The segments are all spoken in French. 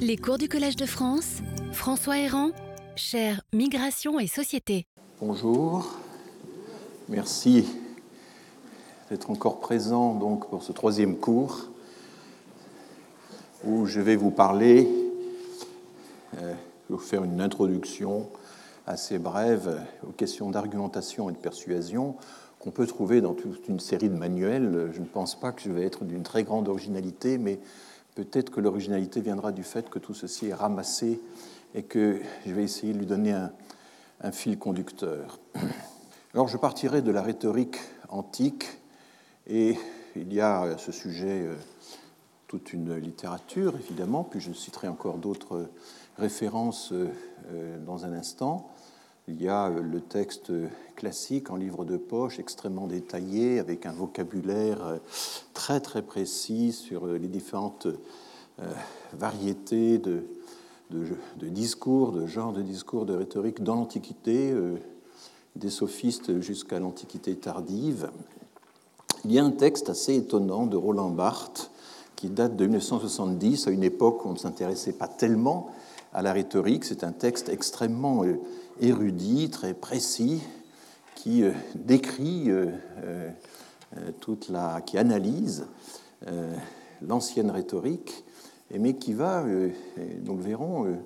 Les cours du Collège de France, François Héran, cher Migration et Société. Bonjour, merci d'être encore présent donc pour ce troisième cours où je vais vous parler, euh, vous faire une introduction assez brève aux questions d'argumentation et de persuasion qu'on peut trouver dans toute une série de manuels. Je ne pense pas que je vais être d'une très grande originalité, mais peut-être que l'originalité viendra du fait que tout ceci est ramassé et que je vais essayer de lui donner un, fil conducteur. Alors je partirai de la rhétorique antique et il y a à ce sujet euh, toute une littérature, évidemment, puis je citerai encore d'autres références euh, euh, dans un instant. Il y a le texte classique en livre de poche, extrêmement détaillé, avec un vocabulaire très très précis sur les différentes variétés de, discours, de genres de discours, de rhétorique dans l'Antiquité, euh, des sophistes jusqu'à l'Antiquité tardive. Il y a un texte assez étonnant de Roland Barthes qui date de 1970, à une époque où on ne s'intéressait pas tellement à la rhétorique. C'est un texte extrêmement euh, érudit, très précis, qui euh, décrit toute la, qui analyse l'ancienne rhétorique mais qui va, euh, nous le verrons, euh,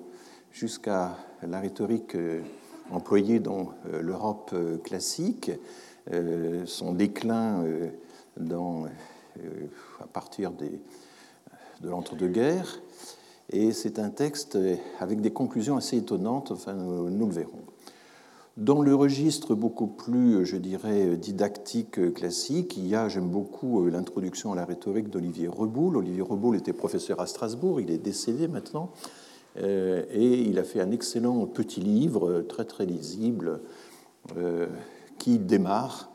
jusqu'à la rhétorique euh, employée dans l'Europe classique, son déclin à partir de l'entre-deux-guerres. Et c'est un texte avec des conclusions assez étonnantes, enfin, nous, le verrons. Dans le registre beaucoup plus, je dirais, didactique classique, il y a, j'aime beaucoup l'introduction à la rhétorique d'Olivier Reboul. Olivier Reboul était professeur à Strasbourg, il est décédé maintenant, euh, et il a fait un excellent petit livre, très très lisible, euh, qui démarre,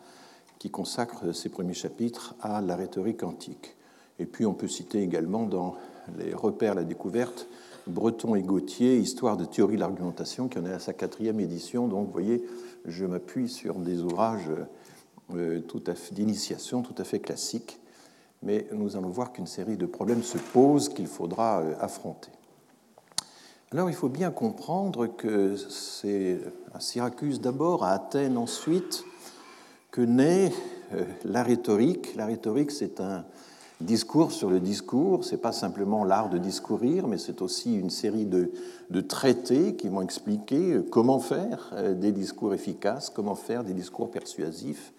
qui consacre ses premiers chapitres à la rhétorique antique. Et puis on peut citer également dans les repères, la découverte, Breton et Gauthier, Histoire de théorie de l'argumentation, qui en est à sa quatrième édition. Donc, vous voyez, je m'appuie sur des ouvrages euh, d'initiation tout à fait classiques, mais nous allons voir qu'une série de problèmes se posent qu'il faudra euh, affronter. Alors, il faut bien comprendre que c'est à Syracuse d'abord, à Athènes ensuite, que naît euh, la rhétorique. La rhétorique, c'est un discours sur le discours. Ce n'est pas simplement l'art de discourir, mais c'est aussi une série de, traités qui vont expliquer euh, comment faire euh, des discours efficaces, comment faire des discours persuasifs.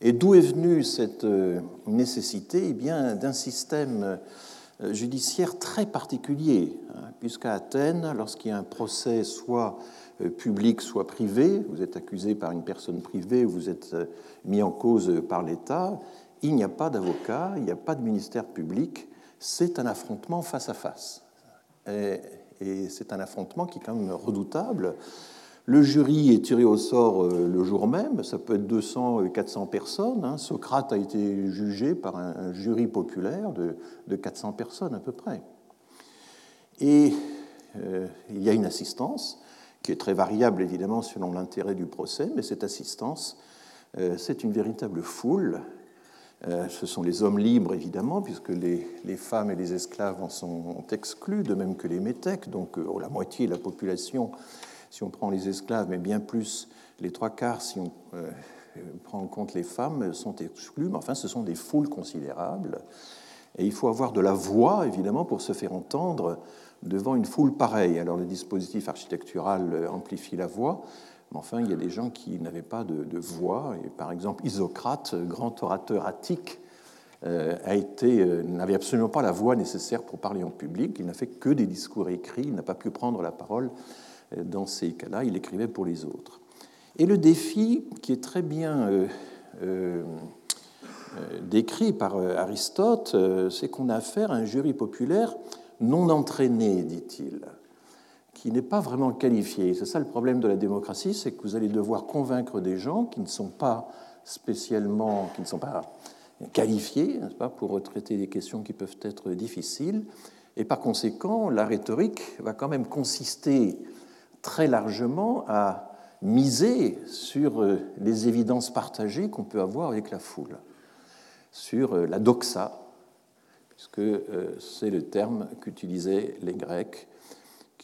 Et d'où est venue cette euh, nécessité? Eh bien, d'un système judiciaire très particulier, hein, puisqu'à Athènes, lorsqu'il y a un procès soit public, soit privé, vous êtes accusé par une personne privée, vous êtes mis en cause par l'État, il n'y a pas d'avocat, il n'y a pas de ministère public, c'est un affrontement face à face. Et, c'est un affrontement qui est quand même redoutable. Le jury est tiré au sort euh, le jour même, ça peut être 200, 400 personnes. Hein. Socrate a été jugé par un jury populaire de, 400 personnes à peu près. Et euh, il y a une assistance qui est très variable évidemment selon l'intérêt du procès, mais cette assistance, euh, c'est une véritable foule euh, ce sont les hommes libres, évidemment, puisque les, femmes et les esclaves en sont exclus, de même que les métèques, donc euh, la moitié de la population, si on prend les esclaves, mais bien plus les trois quarts, si on euh, prend en compte les femmes, sont exclus, mais enfin, ce sont des foules considérables. Et il faut avoir de la voix, évidemment, pour se faire entendre devant une foule pareille. Alors, le dispositif architectural amplifie la voix, mais enfin, il y a des gens qui n'avaient pas de, voix. Par exemple, Isocrate, grand orateur attique, euh, euh, n'avait absolument pas la voix nécessaire pour parler en public. Il n'a fait que des discours écrits. Il n'a pas pu prendre la parole euh, dans ces cas-là. Il écrivait pour les autres. Et le défi, qui est très bien décrit par Aristote, c'est qu'on a affaire à un jury populaire non entraîné, dit-il qui n'est pas vraiment qualifié. C'est ça le problème de la démocratie, c'est que vous allez devoir convaincre des gens qui ne sont pas spécialement, qui ne sont pas qualifiés, pas, pour traiter des questions qui peuvent être difficiles. Et par conséquent, la rhétorique va quand même consister très largement à miser sur euh, les évidences partagées qu'on peut avoir avec la foule, sur euh, la doxa, puisque c'est le terme qu'utilisaient les Grecs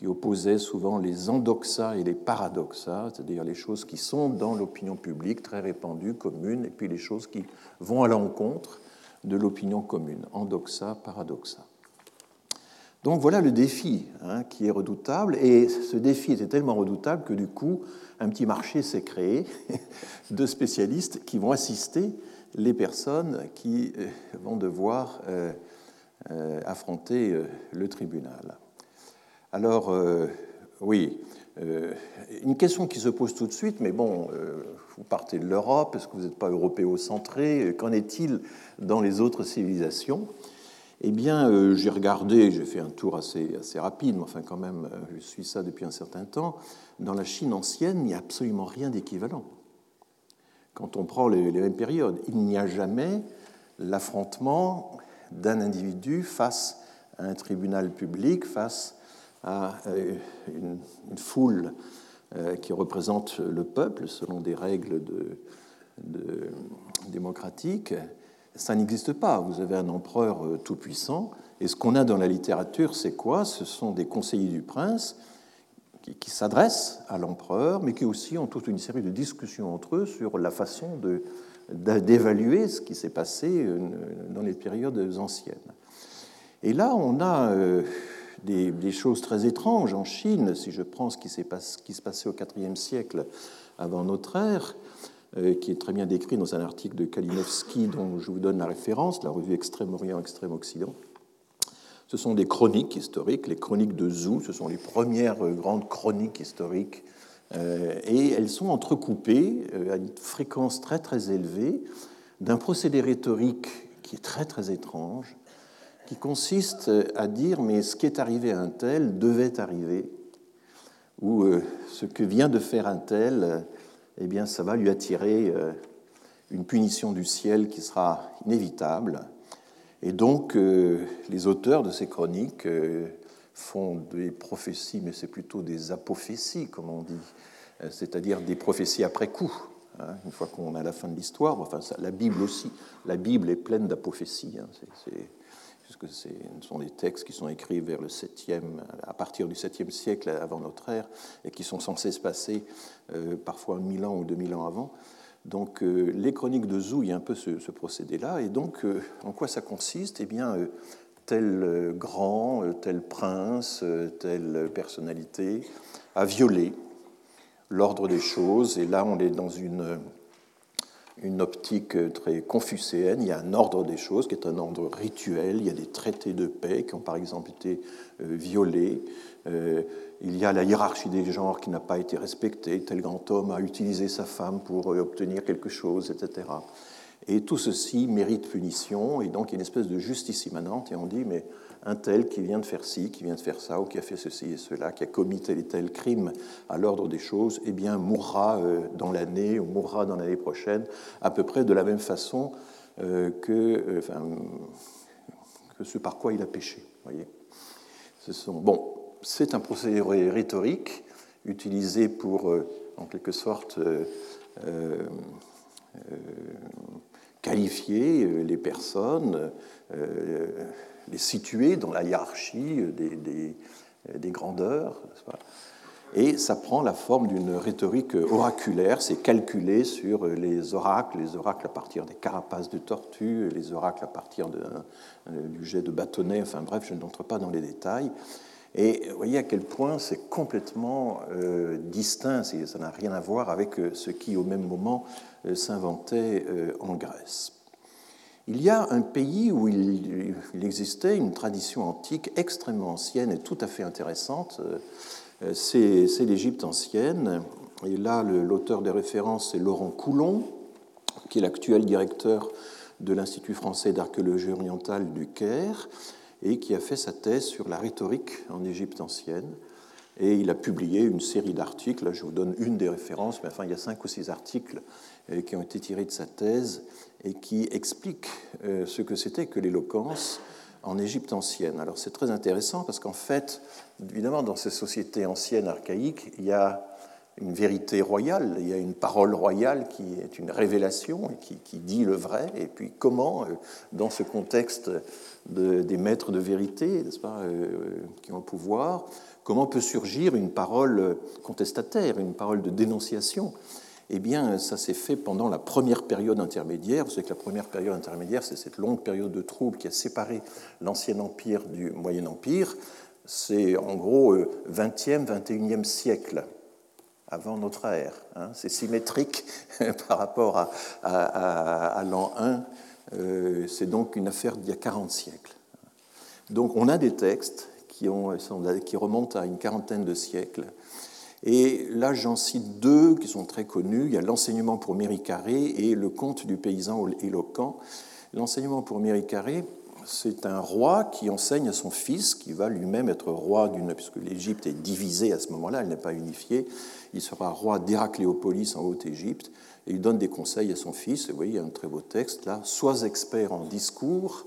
qui opposaient souvent les endoxas et les paradoxas, c'est-à-dire les choses qui sont dans l'opinion publique très répandues, communes, et puis les choses qui vont à l'encontre de l'opinion commune, endoxa, paradoxa. Donc voilà le défi hein, qui est redoutable, et ce défi était tellement redoutable que du coup, un petit marché s'est créé de spécialistes qui vont assister les personnes qui euh, vont devoir euh, euh, affronter le tribunal. Alors, euh, oui, euh, une question qui se pose tout de suite, mais bon, euh, vous partez de l'Europe, est-ce que vous n'êtes pas européocentré? Qu'en est-il dans les autres civilisations? Eh bien, j'ai regardé, j'ai fait un tour assez, rapide, mais enfin quand même, je suis ça depuis un certain temps. Dans la Chine ancienne, il n'y a absolument rien d'équivalent. Quand on prend les, mêmes périodes, il n'y a jamais l'affrontement d'un individu face à un tribunal public, face à euh, une, foule euh, qui représente le peuple selon des règles démocratiques, ça n'existe pas. Vous avez un empereur euh, tout-puissant, et ce qu'on a dans la littérature, c'est quoi? Ce sont des conseillers du prince qui, s'adressent à l'empereur, mais qui aussi ont toute une série de discussions entre eux sur la façon d'évaluer ce qui s'est passé dans les périodes anciennes. Et là, on a des, choses très étranges en Chine, si je prends ce qui, se passait au IVe siècle avant notre ère, euh, qui est très bien décrit dans un article de Kalinowski dont je vous donne la référence, la revue Extrême-Orient, Extrême-Occident. Ce sont des chroniques historiques, les chroniques de Zhou, ce sont les premières grandes chroniques historiques, euh, et elles sont entrecoupées euh, à une fréquence très très élevée d'un procédé rhétorique qui est très très étrange, qui consiste à dire mais ce qui est arrivé à un tel devait arriver, ou euh, ce que vient de faire un tel, eh bien ça va lui attirer euh, une punition du ciel qui sera inévitable. Et donc euh, les auteurs de ces chroniques font des prophéties, mais c'est plutôt des apophéties, comme on dit, c'est-à-dire des prophéties après coup. Hein, une fois qu'on a la fin de l'histoire, enfin la Bible aussi, la Bible est pleine d'apophéties. Hein, puisque ce sont des textes qui sont écrits vers le 7e, à partir du 7e siècle avant notre ère, et qui sont censés se passer euh, parfois 1000 ans ou 2000 ans avant. Donc euh, les chroniques de Zou, il y a un peu ce, procédé-là. Et donc, euh, en quoi ça consiste? Eh bien, tel grand, tel prince, telle personnalité a violé l'ordre des choses. Et là, on est dans une une optique très confucéenne. Il y a un ordre des choses qui est un ordre rituel. Il y a des traités de paix qui ont par exemple été euh, violés. Euh, il y a la hiérarchie des genres qui n'a pas été respectée. Tel grand homme a utilisé sa femme pour euh, obtenir quelque chose, etc. Et tout ceci mérite punition. Et donc il y a une espèce de justice immanente. Et on dit, mais un tel qui vient de faire ci, qui vient de faire ça, ou qui a fait ceci et cela, qui a commis tel et tel crime à l'ordre des choses, eh bien, mourra euh, dans l'année ou mourra dans l'année prochaine, à peu près de la même façon euh, que, euh, que ce par quoi il a péché. Voyez bon, c'est un procédé rhétorique utilisé pour, en quelque sorte, qualifier les personnes les situer dans la hiérarchie des, des, grandeurs. Et ça prend la forme d'une rhétorique oraculaire, c'est calculé sur les oracles, les oracles à partir des carapaces de tortues, les oracles à partir de, euh, du jet de bâtonnet, enfin bref, je n'entre pas dans les détails. Et vous voyez à quel point c'est complètement euh, distinct, ça n'a rien à voir avec euh, ce qui au même moment s'inventait en Grèce. Il y a un pays où il, existait une tradition antique extrêmement ancienne et tout à fait intéressante, euh, c'est l'Égypte ancienne. Et là, l'auteur des références, c'est Laurent Coulon, qui est l'actuel directeur de l'Institut français d'archéologie orientale du Caire, et qui a fait sa thèse sur la rhétorique en Égypte ancienne. Et il a publié une série d'articles, je vous donne une des références, mais enfin il y a cinq ou six articles euh, qui ont été tirés de sa thèse et qui expliquent euh, ce que c'était que l'éloquence en Égypte ancienne. Alors c'est très intéressant parce qu'en fait, évidemment, dans ces sociétés anciennes archaïques, il y a une vérité royale, il y a une parole royale qui est une révélation et qui, dit le vrai, et puis comment, dans ce contexte de, des maîtres de vérité, pas, qui ont le pouvoir, comment peut surgir une parole contestataire, une parole de dénonciation? Eh bien, ça s'est fait pendant la première période intermédiaire. Vous savez que la première période intermédiaire, c'est cette longue période de troubles qui a séparé l'ancien empire du Moyen Empire. C'est en gros 20e, euh, 21e siècle avant notre ère. Hein. C'est symétrique par rapport à, l'an 1. Euh, c'est donc une affaire d'il y a 40 siècles. Donc on a des textes qui, qui remontent à une quarantaine de siècles et là, j'en cite deux qui sont très connus. Il y a l'enseignement pour Méricaré et le conte du paysan éloquent. L'enseignement pour Méricaré, c'est un roi qui enseigne à son fils, qui va lui-même être roi d'une, puisque l'Égypte est divisée à ce moment-là, elle n'est pas unifiée. Il sera roi d'Héracléopolis en Haute-Égypte, et il donne des conseils à son fils. vous voyez, il y a un très beau texte là Sois expert en discours,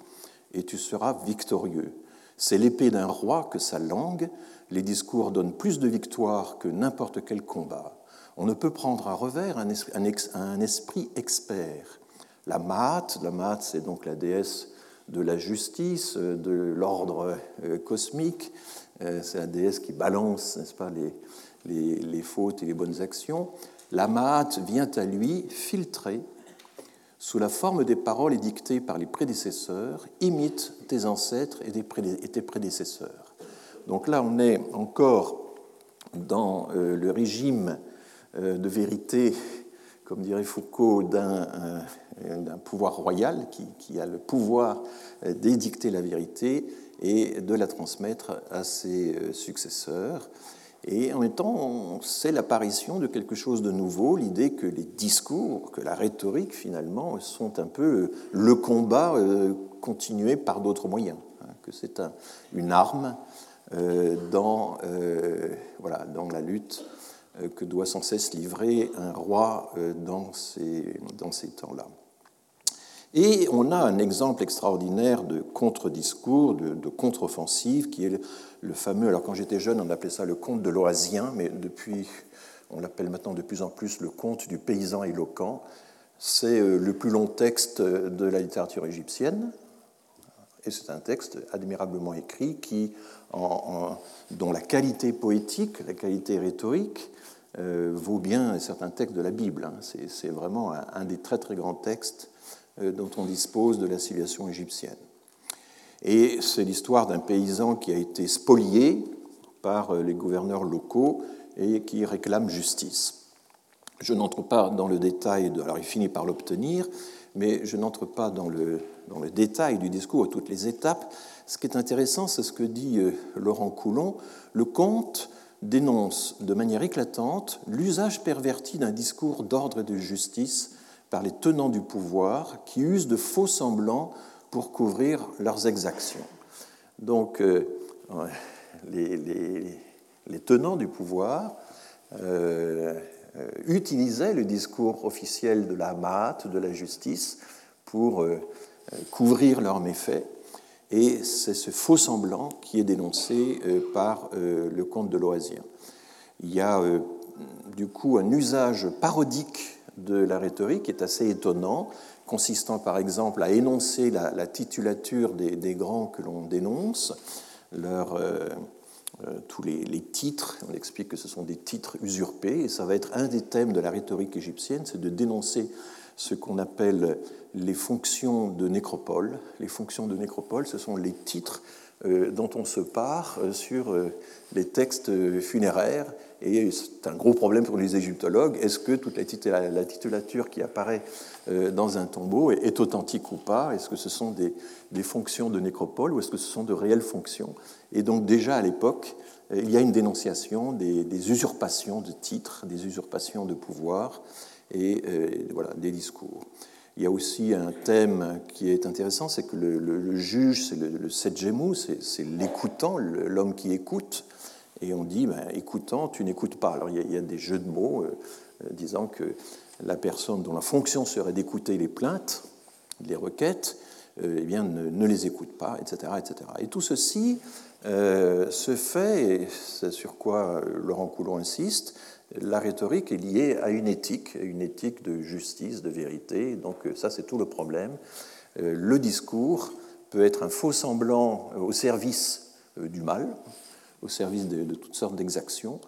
et tu seras victorieux. C'est l'épée d'un roi que sa langue, les discours donnent plus de victoires que n'importe quel combat. On ne peut prendre à revers un esprit, expert. La Maat, la Maat c'est donc la déesse de la justice, de l'ordre euh, cosmique, euh, c'est la déesse qui balance, n'est-ce pas, les, les, fautes et les bonnes actions. La Maat vient à lui filtrer, sous la forme des paroles édictées par les prédécesseurs, imite tes ancêtres et tes prédécesseurs. Donc là, on est encore dans euh, le régime euh, de vérité, comme dirait Foucault, d'un euh, pouvoir royal qui, a le pouvoir d'édicter la vérité et de la transmettre à ses successeurs. Et en même temps, c'est l'apparition de quelque chose de nouveau, l'idée que les discours, que la rhétorique finalement, sont un peu le combat continué par d'autres moyens, hein, que c'est une arme euh, dans, euh, la lutte euh, que doit sans cesse livrer un roi dans ces, dans ces temps-là. Et on a un exemple extraordinaire de contre-discours, de, contre-offensive, qui est le, fameux, alors quand j'étais jeune, on appelait ça le conte de l'Oasien, mais depuis, on l'appelle maintenant de plus en plus le conte du paysan éloquent. C'est le plus long texte de la littérature égyptienne, et c'est un texte admirablement écrit qui, dont la qualité poétique, la qualité rhétorique, euh, vaut bien certains textes de la Bible. Hein. C'est vraiment un, des très très grands textes euh, dont on dispose de la civilisation égyptienne. Et c'est l'histoire d'un paysan qui a été spolié par euh, les gouverneurs locaux et qui réclame justice. Je n'entre pas dans le détail, de, alors il finit par l'obtenir, mais je n'entre pas dans le, dans le détail du discours, à toutes les étapes. Ce qui est intéressant, c'est ce que dit euh, Laurent Coulon. Le conte dénonce de manière éclatante l'usage perverti d'un discours d'ordre et de justice par les tenants du pouvoir qui usent de faux semblants pour couvrir leurs exactions. Donc, euh, les, tenants du pouvoir euh, utilisaient le discours officiel de la mat, de la justice, pour euh, couvrir leurs méfaits. Et c'est ce faux semblant qui est dénoncé euh, par euh, le comte de l'Oisien. Il y a du coup un usage parodique de la rhétorique qui est assez étonnant, consistant par exemple à énoncer la, titulature des, grands que l'on dénonce, leur, tous les, titres, on explique que ce sont des titres usurpés, et ça va être un des thèmes de la rhétorique égyptienne, c'est de dénoncer ce qu'on appelle les fonctions de nécropole. Les fonctions de nécropole, ce sont les titres euh, dont on se part euh, sur euh, les textes funéraires. Et c'est un gros problème pour les égyptologues. Est-ce que toute la titulature qui apparaît dans un tombeau est authentique ou pas? Est-ce que ce sont des, fonctions de nécropole ou est-ce que ce sont de réelles fonctions? Et donc déjà à l'époque, il y a une dénonciation des, des, usurpations de titres, des usurpations de pouvoir et voilà, des discours. Il y a aussi un thème qui est intéressant, c'est que le, juge, c'est le, le c'est l'écoutant, l'homme qui écoute. Et on dit, ben, écoutant, tu n'écoutes pas. Alors il y, a, des jeux de mots euh, euh, disant que la personne dont la fonction serait d'écouter les plaintes, les requêtes, euh, eh bien, ne, les écoute pas, etc., etc. Et tout ceci ce fait, et c'est sur quoi Laurent Coulon insiste, la rhétorique est liée à une éthique, une éthique de justice, de vérité. Donc ça, c'est tout le problème. Le discours peut être un faux semblant au service du mal, au service de, toutes sortes d'exactions,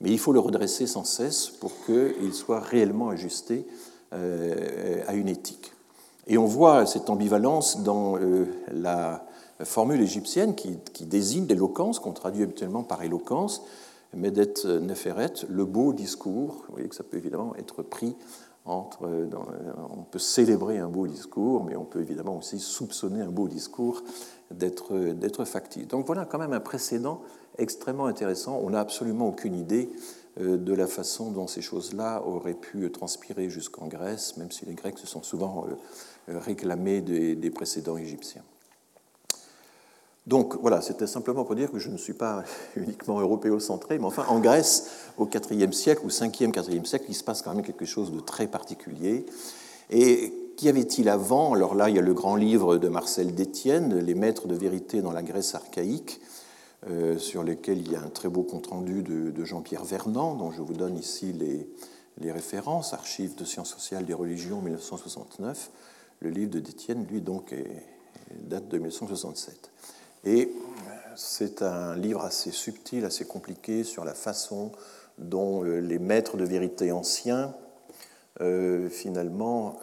mais il faut le redresser sans cesse pour qu'il soit réellement ajusté euh, à une éthique. Et on voit cette ambivalence dans euh, la formule égyptienne qui, désigne l'éloquence, qu'on traduit habituellement par éloquence, Medet Neferet, le beau discours. Vous voyez que ça peut évidemment être pris entre. on peut célébrer un beau discours, mais on peut évidemment aussi soupçonner un beau discours d'être factice. Donc voilà quand même un précédent extrêmement intéressant. On n'a absolument aucune idée euh, de la façon dont ces choses-là auraient pu transpirer jusqu'en Grèce, même si les Grecs se sont souvent euh, réclamés des, précédents égyptiens. Donc voilà, c'était simplement pour dire que je ne suis pas uniquement européocentré, mais enfin en Grèce, au IVe siècle ou 5e, 4e siècle, il se passe quand même quelque chose de très particulier. Et qu'y avait-il avant? Alors là, il y a le grand livre de Marcel Détienne, Les maîtres de vérité dans la Grèce archaïque, euh, sur lesquels il y a un très beau compte-rendu de, Jean-Pierre Vernant, dont je vous donne ici les, références, Archives de sciences sociales des religions 1969. Le livre de Détienne, lui, donc, date de 1967. Et c'est un livre assez subtil, assez compliqué sur la façon dont euh, les maîtres de vérité anciens, euh, finalement,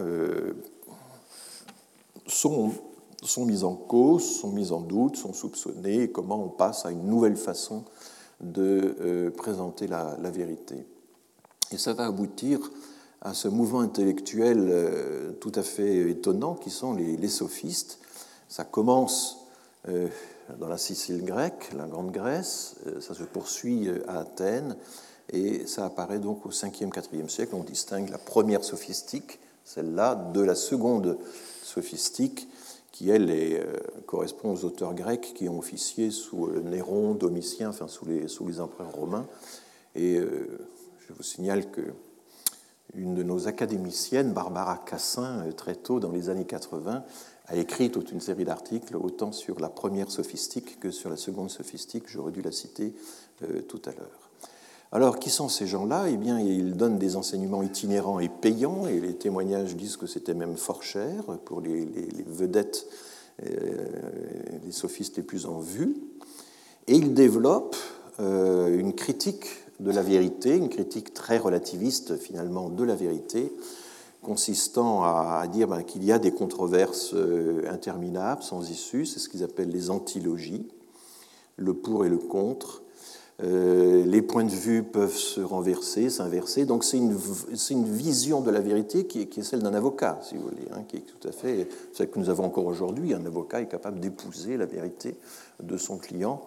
sont sont mises en cause, sont mises en doute, sont soupçonnées, et comment on passe à une nouvelle façon de euh, présenter la, vérité. Et ça va aboutir à ce mouvement intellectuel euh, tout à fait étonnant qui sont les, sophistes. Ça commence euh, dans la Sicile grecque, la Grande Grèce, ça se poursuit à Athènes, et ça apparaît donc au 5e, 4e siècle. On distingue la première sophistique, celle-là, de la seconde sophistique, qui, elle, euh, correspond aux auteurs grecs qui ont officié sous euh, Néron, Domitien, enfin sous les, empereurs romains. Et euh, je vous signale que une de nos académiciennes, Barbara Cassin, très tôt dans les années 80, a écrit toute une série d'articles, autant sur la première sophistique que sur la seconde sophistique. J'aurais dû la citer tout à l'heure. Alors, qui sont ces gens-là? Eh bien, ils donnent des enseignements itinérants et payants, et les témoignages disent que c'était même fort cher pour les, vedettes, euh, les sophistes les plus en vue. Et ils développent euh, une critique de la vérité, une critique très relativiste finalement de la vérité, consistant à, dire ben, qu'il y a des controverses euh, interminables, sans issue, c'est ce qu'ils appellent les antilogies, le pour et le contre, euh, les points de vue peuvent se renverser, s'inverser. Donc c'est une, une, vision de la vérité qui est, celle d'un avocat, si vous voulez, hein, qui est tout à fait celle que nous avons encore aujourd'hui. Un avocat est capable d'épouser la vérité de son client,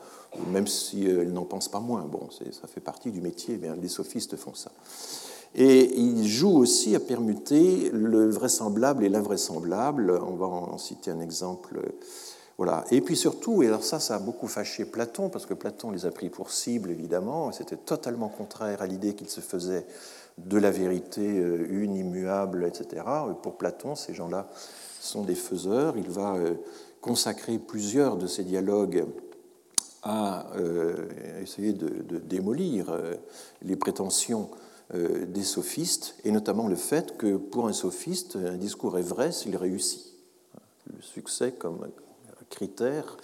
même si euh, n'en pense pas moins. Bon, ça fait partie du métier, les sophistes font ça. Et il joue aussi à permuter le vraisemblable et l'invraisemblable. On va en citer un exemple voilà. Et puis surtout, et alors ça, ça a beaucoup fâché Platon, parce que Platon les a pris pour cible, évidemment, c'était totalement contraire à l'idée qu'il se faisait de la vérité euh, une, immuable, etc. Pour Platon, ces gens-là sont des faiseurs. Il va euh, consacrer plusieurs de ses dialogues à euh, essayer de, démolir les prétentions des sophistes, et notamment le fait que pour un sophiste, un discours est vrai s'il réussit. Le succès comme critère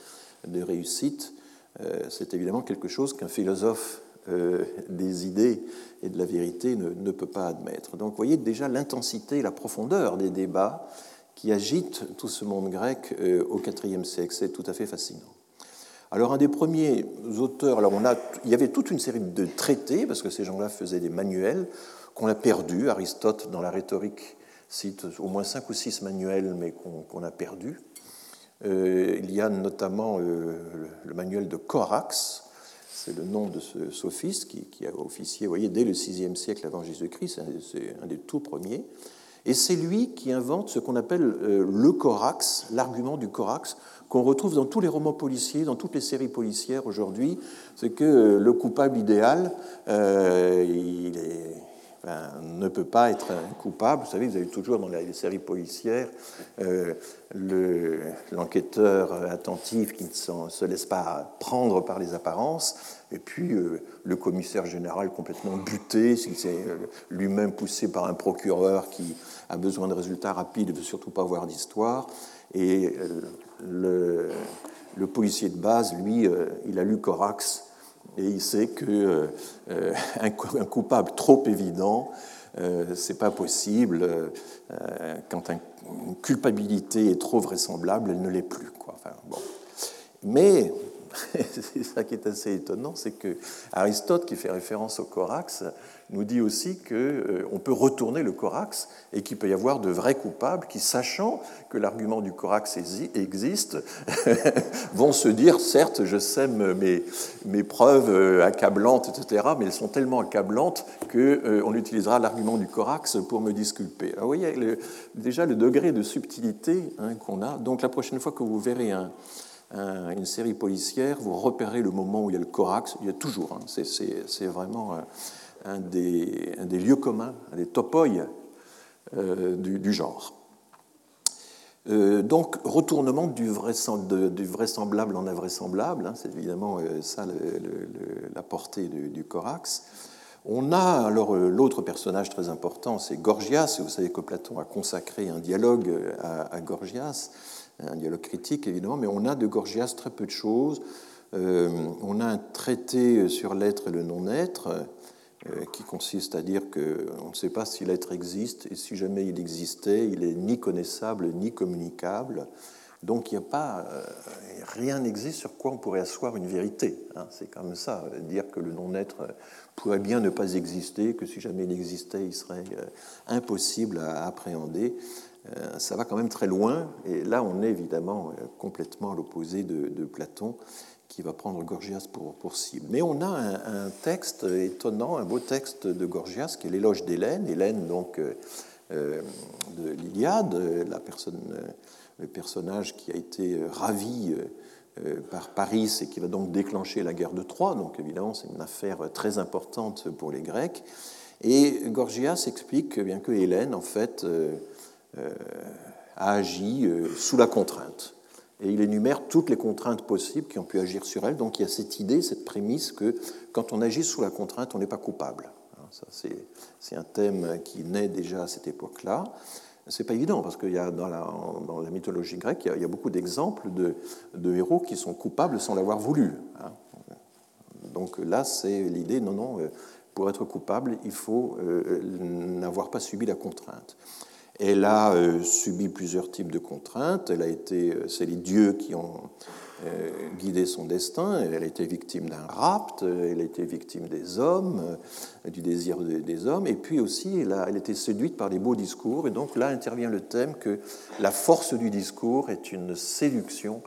de réussite, euh, c'est évidemment quelque chose qu'un philosophe euh, des idées et de la vérité ne, peut pas admettre. Donc vous voyez déjà l'intensité, la profondeur des débats qui agitent tout ce monde grec euh, au IVe siècle. C'est tout à fait fascinant. Alors un des premiers auteurs, alors on a, il y avait toute une série de traités, parce que ces gens-là faisaient des manuels, qu'on a perdus. Aristote, dans la rhétorique, cite au moins cinq ou six manuels, mais qu'on a perdus. Euh, il y a notamment euh, le manuel de Corax, c'est le nom de ce sophiste qui, a officié voyez, dès le VIe siècle avant Jésus-Christ, c'est un des tout premiers. Et c'est lui qui invente ce qu'on appelle euh, le Corax, l'argument du Corax, qu'on retrouve dans tous les romans policiers, dans toutes les séries policières aujourd'hui. C'est que le coupable idéal, il est ne peut pas être coupable. Vous savez, vous avez toujours dans les séries policières euh, l'enquêteur attentif qui ne se laisse pas prendre par les apparences, et puis euh, le commissaire général complètement buté, c'est euh, lui-même poussé par un procureur qui a besoin de résultats rapides et veut surtout pas avoir d'histoire. Et le, policier de base, lui, il a lu Corax et il sait qu'un euh, euh, un coupable trop évident, euh, c'est pas possible. Quand une culpabilité est trop vraisemblable, elle ne l'est plus. Mais c'est ça qui est assez étonnant, c'est que Aristote, qui fait référence au corax, nous dit aussi qu'on euh, peut retourner le corax et qu'il peut y avoir de vrais coupables qui, sachant que l'argument du corax existe, vont se dire, certes, je sème mes, mes preuves euh, accablantes, etc., mais elles sont tellement accablantes qu'on euh, utilisera l'argument du corax pour me disculper. Alors, vous voyez déjà le degré de subtilité hein, qu'on a. Donc la prochaine fois que vous verrez un une série policière, vous repérez le moment où il y a le corax, il y a toujours, hein. c'est vraiment un des, lieux communs, un des topoi euh, du, genre. Euh, donc, retournement du, vraisemblable en invraisemblable, hein, c'est évidemment euh, ça la portée du, corax. On a alors l'autre personnage très important, c'est Gorgias. Vous savez que Platon a consacré un dialogue à, Gorgias un dialogue critique évidemment, mais on a de Gorgias très peu de choses. On a un traité sur l'être et le non-être qui consiste à dire qu'on ne sait pas si l'être existe et si jamais il existait, il est ni connaissable ni communicable. Donc il n'y a pas, euh, rien n'existe sur quoi on pourrait asseoir une vérité. Hein. C'est comme ça, dire que le non-être pourrait bien ne pas exister, que si jamais il existait, il serait impossible à appréhender. Euh, ça va quand même très loin. Et là, on est évidemment euh, complètement à l'opposé de, Platon, qui va prendre Gorgias pour, cible. Mais on a un, texte étonnant, un beau texte de Gorgias, qui est l'éloge d'Hélène. Hélène, donc, euh, de l'Iliade, la personne, le personnage qui a été ravi par Paris et qui va donc déclencher la guerre de Troie. Donc, évidemment, c'est une affaire très importante pour les Grecs. Et Gorgias explique bien que Hélène, en fait, euh, a agi euh, sous la contrainte. Et il énumère toutes les contraintes possibles qui ont pu agir sur elle. Donc il y a cette idée, cette prémisse que quand on agit sous la contrainte, on n'est pas coupable. Ça, c'est un thème qui naît déjà à cette époque-là. C'est pas évident parce qu'il y a dans la, mythologie grecque, il y a, beaucoup d'exemples de, héros qui sont coupables sans l'avoir voulu. Hein. Donc là, c'est l'idée, non, non, euh, pour être coupable, il faut n'avoir pas subi la contrainte. Elle a euh, subi plusieurs types de contraintes. Elle a été, euh, c'est les dieux qui ont euh, guidé son destin. Elle a été victime d'un rapt. Elle a été victime des hommes, du désir des hommes. Et puis aussi, elle a, elle a été séduite par les beaux discours. Et donc là intervient le thème que la force du discours est une séduction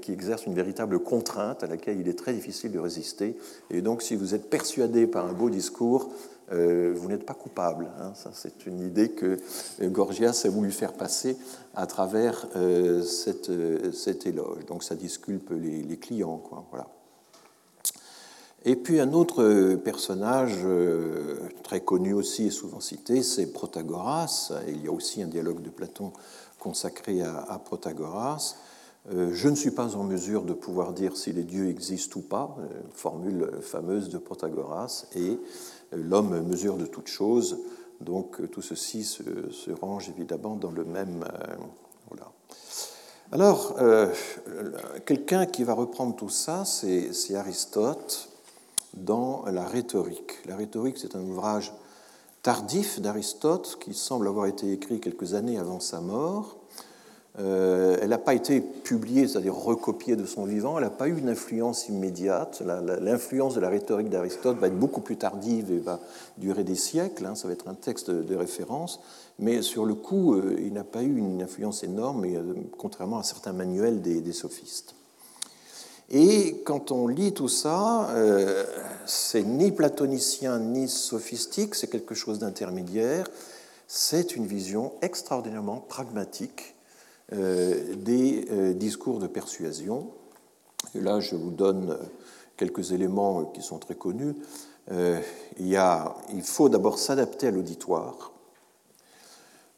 qui exerce une véritable contrainte à laquelle il est très difficile de résister. Et donc, si vous êtes persuadé par un beau discours, euh, vous n'êtes pas coupable. Hein. Ça, c'est une idée que euh, Gorgias a voulu faire passer à travers euh, cet éloge. Donc ça disculpe les, clients. Quoi. Voilà. Et puis un autre personnage très connu aussi et souvent cité, c'est Protagoras. Il y a aussi un dialogue de Platon consacré à, à Protagoras. Je ne suis pas en mesure de pouvoir dire si les dieux existent ou pas, formule fameuse de Protagoras, et l'homme mesure de toutes choses. Donc tout ceci se, range évidemment dans le même. Euh. Alors, euh, quelqu'un qui va reprendre tout ça, c'est Aristote dans la rhétorique. La rhétorique, c'est un ouvrage tardif d'Aristote qui semble avoir été écrit quelques années avant sa mort euh, elle n'a pas été publiée, c'est-à-dire recopiée de son vivant, elle n'a pas eu une influence immédiate. L'influence de la rhétorique d'Aristote va être beaucoup plus tardive et va durer des siècles, hein. ça va être un texte de référence, mais sur le coup, euh, il n'a pas eu une influence énorme, euh, contrairement à certains manuels des, sophistes. Et quand on lit tout ça, c'est ni platonicien ni sophistique, c'est quelque chose d'intermédiaire, c'est une vision extraordinairement pragmatique des euh, discours de persuasion. là, je vous donne quelques éléments qui sont très connus. il, y a, il faut d'abord s'adapter à l'auditoire.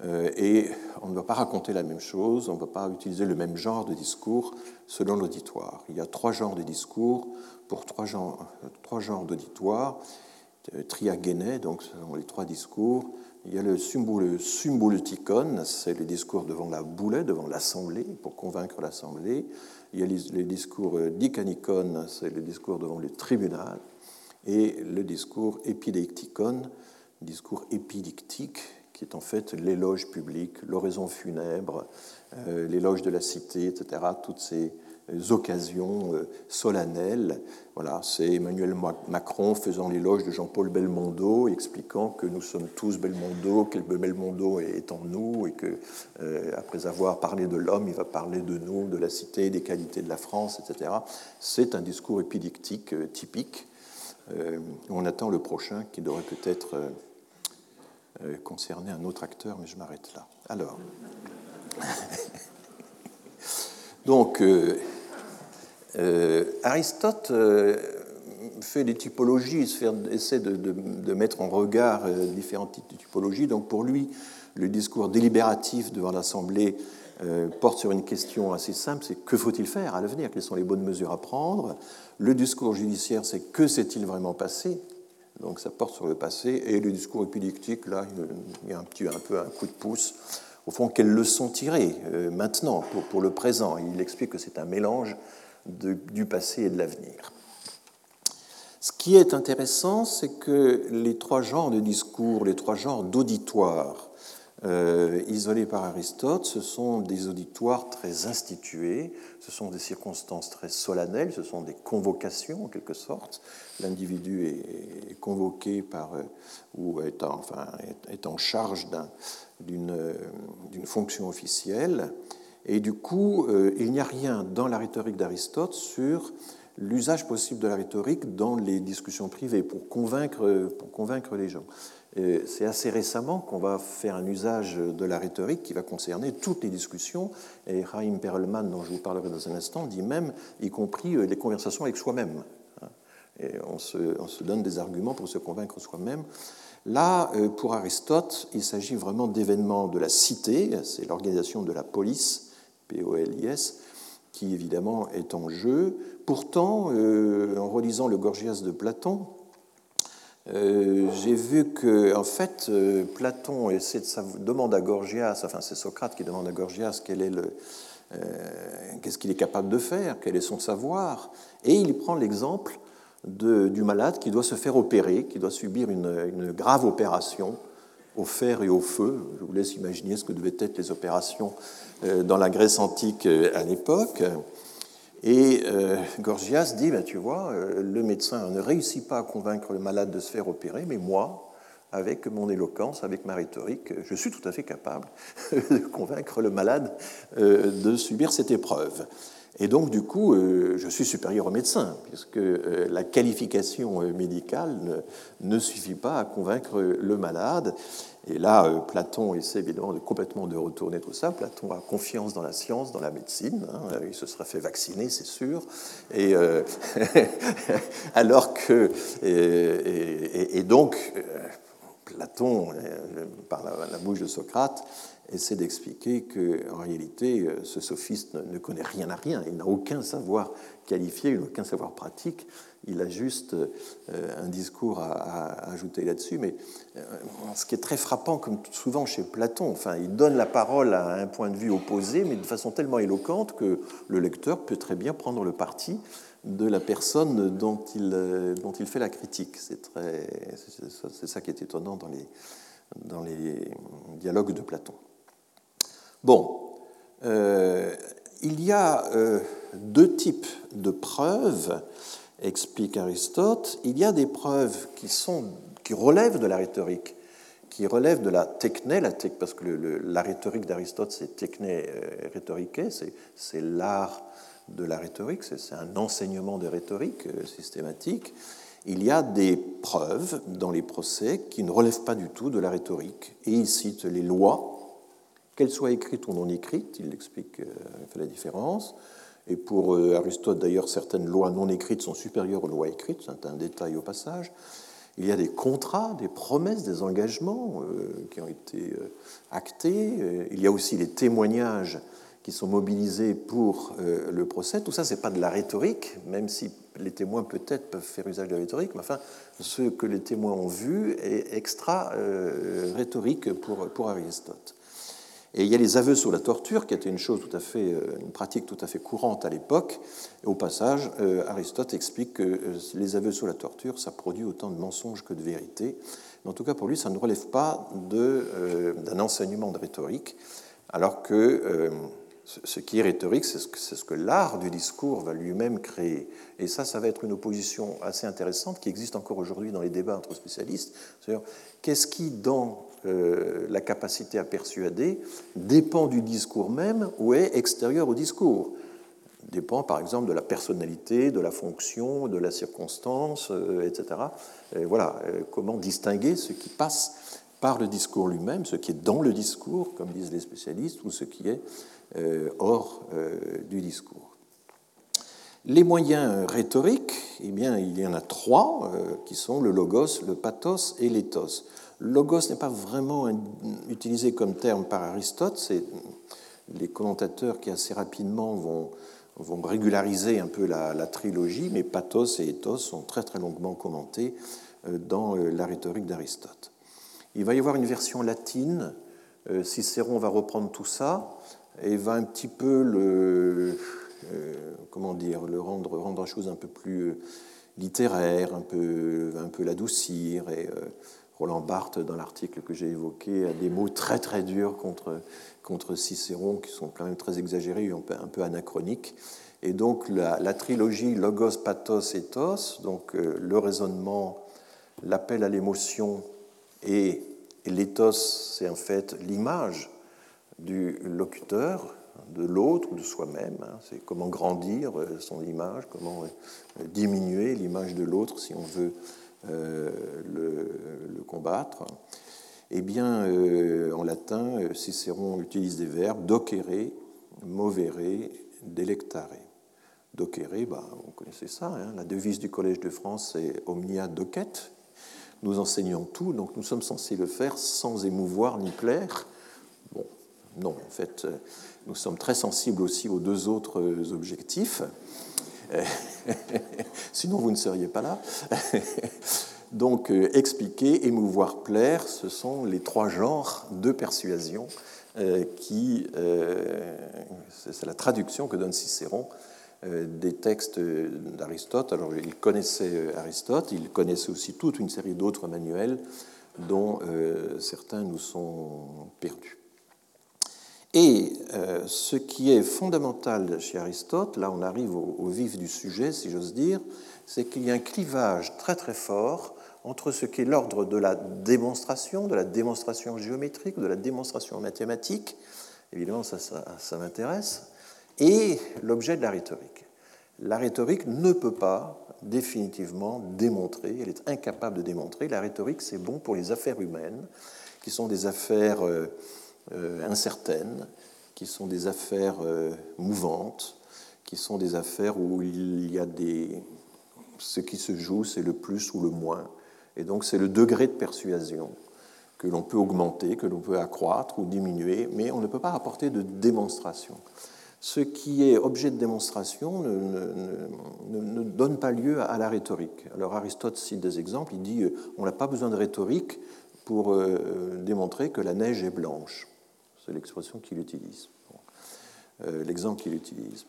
et on ne va pas raconter la même chose, on ne va pas utiliser le même genre de discours selon l'auditoire. Il y a trois genres de discours pour trois genres, trois genres d'auditoire. Triagénée, donc selon les trois discours, il y a le symboluticon, c'est le discours devant la boulette, devant l'assemblée, pour convaincre l'assemblée. Il y a le discours dicanicon, c'est le discours devant le tribunal. Et le discours épidicticon, discours épidictique, qui est en fait l'éloge public, l'oraison funèbre, euh, l'éloge de la cité, etc. Toutes ces occasions euh, solennelles. Voilà, c'est Emmanuel Macron faisant l'éloge de Jean-Paul Belmondo, expliquant que nous sommes tous Belmondo, que Belmondo est en nous, et que, euh, après avoir parlé de l'homme, il va parler de nous, de la cité, des qualités de la France, etc. C'est un discours épidictique euh, typique. on attend le prochain qui devrait peut-être concerner un autre acteur, mais je m'arrête là. Alors. Donc, euh, Aristote euh, fait des typologies, essaie de, mettre en regard euh, différentes typologies. Donc pour lui, le discours délibératif devant l'Assemblée porte sur une question assez simple, c'est que faut-il faire à l'avenir? Quelles sont les bonnes mesures à prendre? Le discours judiciaire, c'est que s'est-il vraiment passé? Donc ça porte sur le passé. Et le discours épidictique, là, il y a un, petit, un peu un coup de pouce. Au fond, quelles leçons tirer maintenant pour, le présent? Il explique que c'est un mélange du passé et de l'avenir. Ce qui est intéressant, c'est que les trois genres de discours, les trois genres d'auditoire euh, isolés par Aristote, ce sont des auditoires très institués, ce sont des circonstances très solennelles, ce sont des convocations en quelque sorte. L'individu est, convoqué par, euh, ou est en, enfin, est en charge d'une fonction officielle. Et du coup, euh, il n'y a rien dans la rhétorique d'Aristote sur l'usage possible de la rhétorique dans les discussions privées pour convaincre, pour convaincre les gens. C'est assez récemment qu'on va faire un usage de la rhétorique qui va concerner toutes les discussions. Et Chaim Perelman, dont je vous parlerai dans un instant, dit même, y compris euh, les conversations avec soi-même. On se, on se, donne des arguments pour se convaincre soi-même. Là, euh, pour Aristote, il s'agit vraiment d'événements de la cité, c'est l'organisation de la police, P-O-L-I-S, qui évidemment est en jeu. Pourtant, euh, en relisant le Gorgias de Platon, euh, j'ai vu que, en fait, euh, Platon essaie de demande à Gorgias, enfin c'est Socrate qui demande à Gorgias qu'est-ce qu'il est capable de faire, quel est son savoir, et il prend l'exemple du malade qui doit se faire opérer, qui doit subir une, grave opération au fer et au feu. Je vous laisse imaginer ce que devaient être les opérations dans la Grèce antique euh, à l'époque. Et euh, Gorgias dit, ben, tu vois, le médecin ne réussit pas à convaincre le malade de se faire opérer, mais moi, avec mon éloquence, avec ma rhétorique, je suis tout à fait capable de convaincre le malade de subir cette épreuve. Et donc, du coup, je suis supérieur au médecin, puisque la qualification médicale ne, suffit pas à convaincre le malade. Et là, euh, Platon essaie évidemment de complètement de retourner tout ça. Platon a confiance dans la science, dans la médecine. Hein. Il se serait fait vacciner, c'est sûr. Et euh, alors que et, donc euh, Platon, par la, bouche de Socrate, essaie d'expliquer que en réalité, ce sophiste ne connaît rien à rien. Il n'a aucun savoir qualifié, aucun savoir pratique il a juste euh, un discours à, ajouter là-dessus. Mais euh, ce qui est très frappant, comme souvent chez Platon, enfin, il donne la parole à un point de vue opposé, mais de façon tellement éloquente que le lecteur peut très bien prendre le parti de la personne dont il, euh, dont il fait la critique. C'est ça qui est étonnant dans les, dans les dialogues de Platon. Bon, il y a deux types de preuves explique Aristote, il y a des preuves qui, sont, qui relèvent de la rhétorique, qui relèvent de la techné, la parce que la rhétorique d'Aristote, c'est techné euh, rhétorique, c'est l'art de la rhétorique, c'est un enseignement de rhétorique euh, systématique. Il y a des preuves dans les procès qui ne relèvent pas du tout de la rhétorique. Et il cite les lois, qu'elles soient écrites ou non écrites, il explique euh, la différence, Et pour Aristote, d'ailleurs, certaines lois non écrites sont supérieures aux lois écrites, c'est un détail au passage. Il y a des contrats, des promesses, des engagements qui ont été actés. Il y a aussi les témoignages qui sont mobilisés pour le procès. Tout ça, ce n'est pas de la rhétorique, même si les témoins peut-être peuvent faire usage de la rhétorique, mais enfin, ce que les témoins ont vu est extra rhétorique pour, Aristote. Et il y a les aveux sur la torture, qui était une chose tout à fait, euh, une pratique tout à fait courante à l'époque. Au passage, euh, Aristote explique que euh, les aveux sur la torture, ça produit autant de mensonges que de vérité. Mais en tout cas, pour lui, ça ne relève pas d'un enseignement de rhétorique, alors que ce qui est rhétorique, c'est ce, que, l'art du discours va lui-même créer. Et ça, ça va être une opposition assez intéressante qui existe encore aujourd'hui dans les débats entre spécialistes. C'est-à-dire, qu'est-ce qui, dans euh, la capacité à persuader, dépend du discours même ou est extérieur au discours? Dépend par exemple de la personnalité, de la fonction, de la circonstance, euh, etc. voilà, euh, comment distinguer ce qui passe par le discours lui-même, ce qui est dans le discours, comme disent les spécialistes, ou ce qui est hors euh, du discours. Les moyens rhétoriques, eh bien, il y en a trois, euh, qui sont le logos, le pathos et l'éthos. Logos n'est pas vraiment utilisé comme terme par Aristote, c'est les commentateurs qui assez rapidement vont, vont régulariser un peu la, la, trilogie, mais pathos et ethos sont très très longuement commentés dans la rhétorique d'Aristote. Il va y avoir une version latine, Cicéron va reprendre tout ça, et va un petit peu le, euh, comment dire, le rendre, rendre la chose un peu plus euh, littéraire, un peu, un peu l'adoucir. Et euh, Roland Barthes, dans l'article que j'ai évoqué, a des mots très très durs contre, contre Cicéron qui sont quand même très exagérés un peu, anachroniques. Et donc la, trilogie Logos, Pathos, Ethos, donc le raisonnement, l'appel à l'émotion et, et c'est en fait l'image du locuteur, de l'autre ou de soi-même. Hein. C'est comment grandir euh, son image, comment euh, diminuer l'image de l'autre si on veut euh, le, combattre. Eh bien, en latin, Cicéron utilise des verbes docere, movere, delectare. Docere, bah, vous connaissez ça, hein. la devise du Collège de France, c'est omnia docet. Nous enseignons tout, donc nous sommes censés le faire sans émouvoir ni plaire. Non, en fait, euh, nous sommes très sensibles aussi aux deux autres euh, objectifs. Euh, sinon, vous ne seriez pas là. Donc, expliquer, émouvoir, plaire, ce sont les trois genres de persuasion qui, c'est la traduction que donne Cicéron des textes d'Aristote. Alors, il connaissait Aristote, il connaissait aussi toute une série d'autres manuels dont certains nous sont perdus. Et euh, ce qui est fondamental chez Aristote, là on arrive au, vif du sujet, si j'ose dire, c'est qu'il y a un clivage très très fort entre ce qui est l'ordre de la démonstration, de la démonstration géométrique, de la démonstration mathématique, évidemment ça, ça m'intéresse, et l'objet de la rhétorique. La rhétorique ne peut pas définitivement démontrer, elle est incapable de démontrer. La rhétorique, c'est bon pour les affaires humaines, qui sont des affaires euh, incertaines, qui sont des affaires euh, mouvantes, qui sont des affaires où il y a des... Ce qui se joue, c'est le plus ou le moins. Et donc c'est le degré de persuasion que l'on peut augmenter, que l'on peut accroître ou diminuer, mais on ne peut pas apporter de démonstration. Ce qui est objet de démonstration ne, ne donne pas lieu à la rhétorique. Alors Aristote cite des exemples, il dit euh, on n'a pas besoin de rhétorique pour démontrer que la neige est blanche c'est l'expression qu'il utilise, euh, l'exemple qu'il utilise.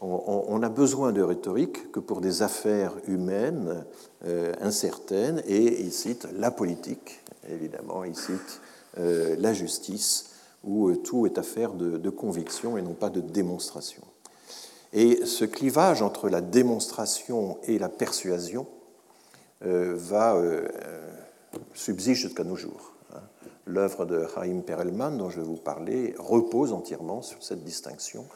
On, a besoin de rhétorique que pour des affaires humaines euh, incertaines, et il cite la politique, évidemment, il cite euh, la justice, où tout est affaire de, de, conviction et non pas de démonstration. Et ce clivage entre la démonstration et la persuasion va subsister jusqu'à nos jours l'œuvre de Chaim Perelman, dont je vais vous parler, repose entièrement sur cette distinction,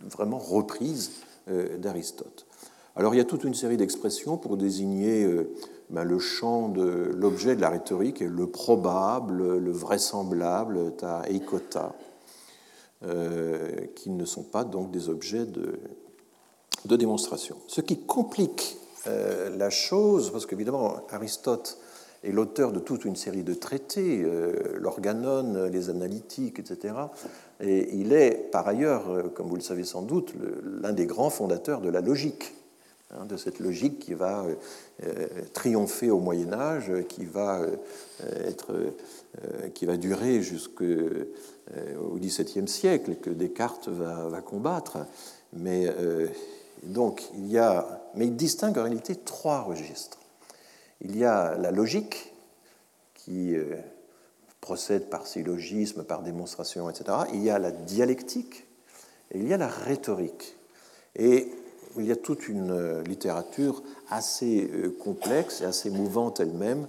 vraiment reprise euh, d'Aristote. Alors il y a toute une série d'expressions pour désigner euh, ben, le champ de l'objet de la rhétorique, le probable, le vraisemblable, ta eikota. qui ne sont pas donc des objets de démonstration. Ce qui complique la chose, parce qu'évidemment Aristote est l'auteur de toute une série de traités, l'organon, les analytiques, etc. Et il est par ailleurs, comme vous le savez sans doute, l'un des grands fondateurs de la logique. Hein, de cette logique qui va euh, euh, triompher au Moyen Âge, qui va, euh, être, qui va durer jusqu'au XVIIe siècle, que Descartes va, combattre. Mais, donc, il y a, mais il distingue en réalité trois registres. Il y a la logique, qui procède par syllogisme, par démonstration, etc. Il y a la dialectique et il y a la rhétorique. Et il y a toute une euh, littérature assez euh, complexe et assez mouvante elle-même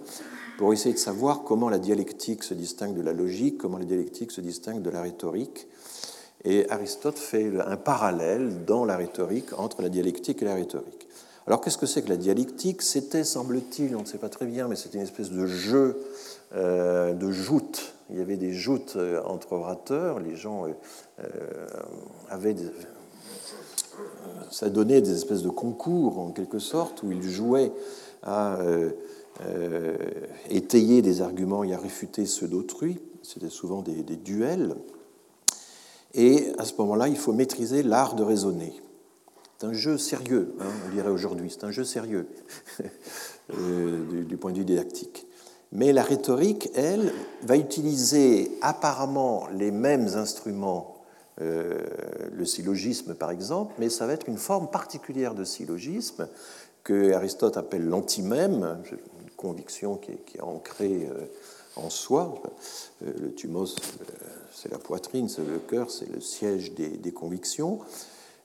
pour essayer de savoir comment la dialectique se distingue de la logique, comment la dialectique se distingue de la rhétorique. Et Aristote fait un parallèle dans la rhétorique entre la dialectique et la rhétorique. Alors qu'est-ce que c'est que la dialectique? C'était, semble-t-il, on ne sait pas très bien, mais c'était une espèce de jeu euh, de joutes. Il y avait des joutes entre orateurs, les gens avaient des, ça donnait des espèces de concours, en quelque sorte, où ils jouaient à euh, euh, étayer des arguments et à réfuter ceux d'autrui. C'était souvent des, duels. Et à ce moment-là, il faut maîtriser l'art de raisonner. C'est un jeu sérieux, hein, on dirait aujourd'hui, c'est un jeu sérieux euh, du, point de vue didactique. Mais la rhétorique, elle, va utiliser apparemment les mêmes instruments euh, le syllogisme par exemple, mais ça va être une forme particulière de syllogisme que Aristote appelle l'antimème, une conviction qui est, ancrée euh, en soi. Le thumos, c'est la poitrine, c'est le cœur, c'est le siège des, convictions.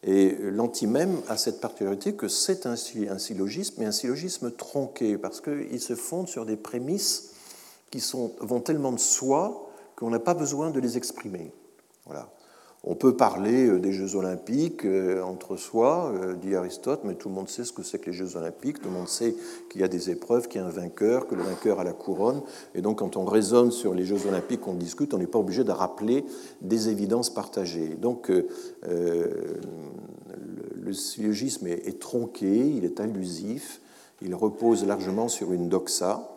Et l'antimème a cette particularité que c'est un, syllogisme, mais un syllogisme tronqué, parce qu'il se fonde sur des prémices qui sont, vont tellement de soi qu'on n'a pas besoin de les exprimer. Voilà. On peut parler euh, des Jeux olympiques euh, entre soi, euh, dit Aristote, mais tout le monde sait ce que c'est que les Jeux olympiques, tout le monde sait qu'il y a des épreuves, qu'il y a un vainqueur, que le vainqueur a la couronne. Et donc quand on raisonne sur les Jeux olympiques, on discute, on n'est pas obligé de rappeler des évidences partagées. Donc le syllogisme est, tronqué, il est allusif, il repose largement sur une doxa.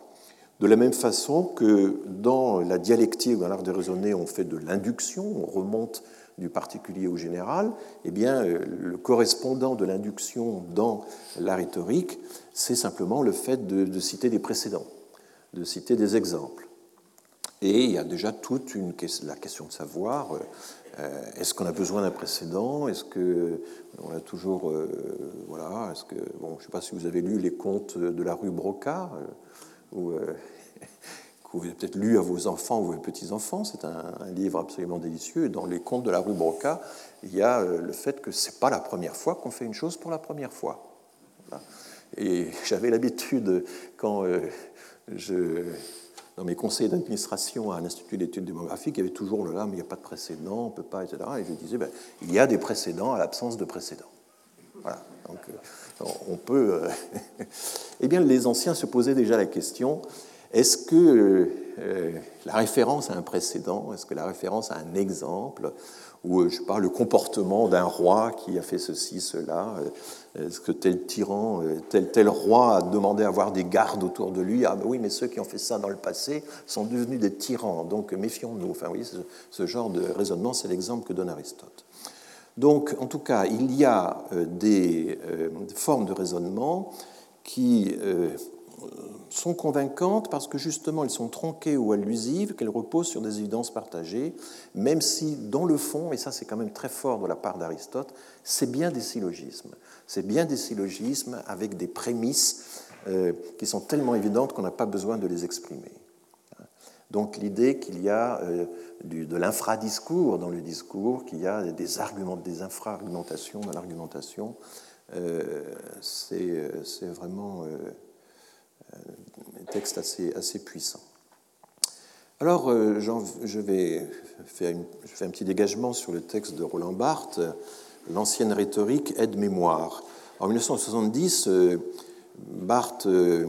De la même façon que dans la dialectique, dans l'art de raisonner, on fait de l'induction, on remonte du particulier au général, eh bien, euh, le correspondant de l'induction dans la rhétorique, c'est simplement le fait de, citer des précédents, de citer des exemples. Et il y a déjà toute une, la question de savoir, euh, euh, est-ce qu'on a besoin d'un précédent Est-ce que on a toujours, voilà, est-ce que bon, je ne sais pas si vous avez lu les contes de la rue Broca, que vous avez peut-être lu à vos enfants ou vos petits-enfants. C'est un, livre absolument délicieux. Et dans les contes de la rue Broca, il y a euh, le fait que ce n'est pas la première fois qu'on fait une chose pour la première fois. Et j'avais l'habitude, quand euh, je, dans mes conseils d'administration à l'Institut d'études démographiques, il y avait toujours le là, mais il n'y a pas de précédent, on ne peut pas, etc. Et je disais, ben, il y a des précédents à l'absence de précédents. Voilà. Donc, euh, on peut. eh bien, les anciens se posaient déjà la question est-ce que euh, la référence à un précédent, est-ce que la référence à un exemple, ou euh, je sais pas, le comportement d'un roi qui a fait ceci, cela, euh, est-ce que tel tyran, tel, tel roi a demandé à avoir des gardes autour de lui? Ah ben oui, mais ceux qui ont fait ça dans le passé sont devenus des tyrans, donc méfions-nous. Enfin oui, ce genre de raisonnement, c'est l'exemple que donne Aristote. Donc, en tout cas, il y a des formes de raisonnement qui sont convaincantes parce que justement elles sont tronquées ou allusives, qu'elles reposent sur des évidences partagées, même si dans le fond, et ça c'est quand même très fort de la part d'Aristote, c'est bien des syllogismes. C'est bien des syllogismes avec des prémices euh, qui sont tellement évidentes qu'on n'a pas besoin de les exprimer. Donc l'idée qu'il y a euh, de l'infradiscours dans le discours, qu'il y a des arguments, des infra-argumentations dans l'argumentation, euh, c'est vraiment un texte assez, puissant. Alors, euh, je vais faire un petit dégagement sur le texte de Roland Barthes, L'ancienne rhétorique aide-mémoire. En 1970, euh, Barthes euh,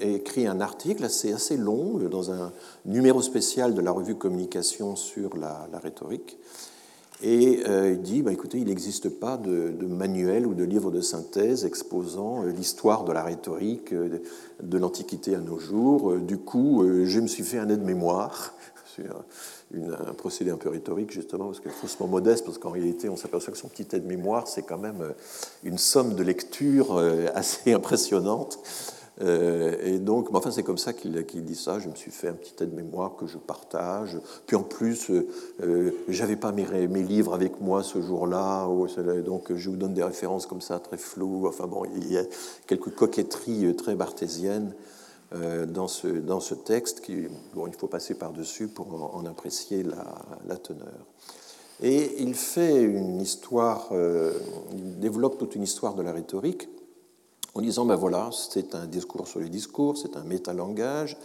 écrit un article assez, assez long dans un numéro spécial de la revue Communication sur la rhétorique. Et euh, il dit, bah, écoutez, il n'existe pas de, manuel ou de livre de synthèse exposant euh, l'histoire de la rhétorique euh, de l'Antiquité à nos jours. Du coup, je me suis fait un aide-mémoire sur un procédé un peu rhétorique, justement, parce que faussement modeste, parce qu'en réalité, on s'aperçoit que son petit aide-mémoire, c'est quand même une somme de lecture assez impressionnante. Euh, et donc, enfin, c'est comme ça qu'il dit ça. Je me suis fait un petit aide-mémoire que je partage. Puis en plus, euh, euh, j'avais pas mes, livres avec moi ce jour-là, donc je vous donne des références comme ça très floues. Enfin bon, il y a quelques coquetteries très barthésiennes dans ce, dans ce texte. Qui, bon, il faut passer par-dessus pour en, apprécier la, teneur. Et il fait une histoire, il développe toute une histoire de la rhétorique en disant, ben voilà, c'est un discours sur les discours, c'est un métalangage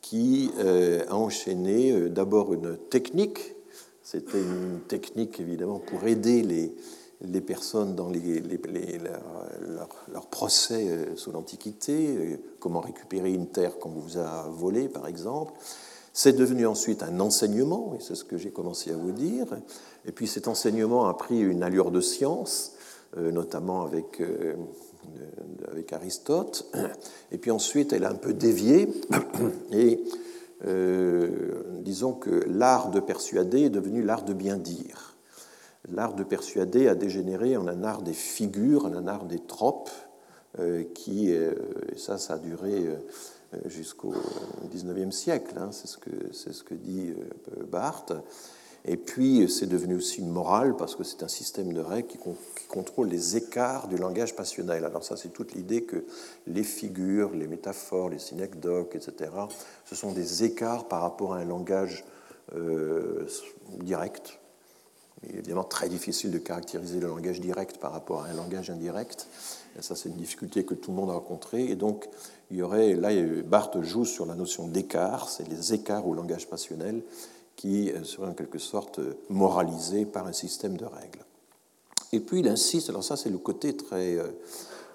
qui euh, a enchaîné euh, d'abord une technique, c'était une technique évidemment pour aider les, les personnes dans les, les, leur, procès euh, sous l'Antiquité, comment récupérer une terre qu'on vous a volée par exemple. C'est devenu ensuite un enseignement, et c'est ce que j'ai commencé à vous dire. Et puis cet enseignement a pris une allure de science, notamment avec avec Aristote, et puis ensuite elle a un peu dévié, et euh, disons que l'art de persuader est devenu l'art de bien dire. L'art de persuader a dégénéré en un art des figures, en un art des tropes, euh, qui, euh, et ça, ça a duré jusqu'au XIXe siècle, hein, c'est ce, ce que dit Barthes. Et puis, c'est devenu aussi une morale parce que c'est un système de règles qui, contrôle les écarts du langage passionnel. Alors ça, c'est toute l'idée que les figures, les métaphores, les synecdoques, etc., ce sont des écarts par rapport à un langage euh, direct. Il est évidemment très difficile de caractériser le langage direct par rapport à un langage indirect. Et ça, c'est une difficulté que tout le monde a rencontrée. Et donc, il y aurait, là, Barthes joue sur la notion d'écart, c'est les écarts au langage passionnel qui euh, serait en quelque sorte euh, moralisé par un système de règles. Et puis il insiste, alors ça c'est le côté très euh,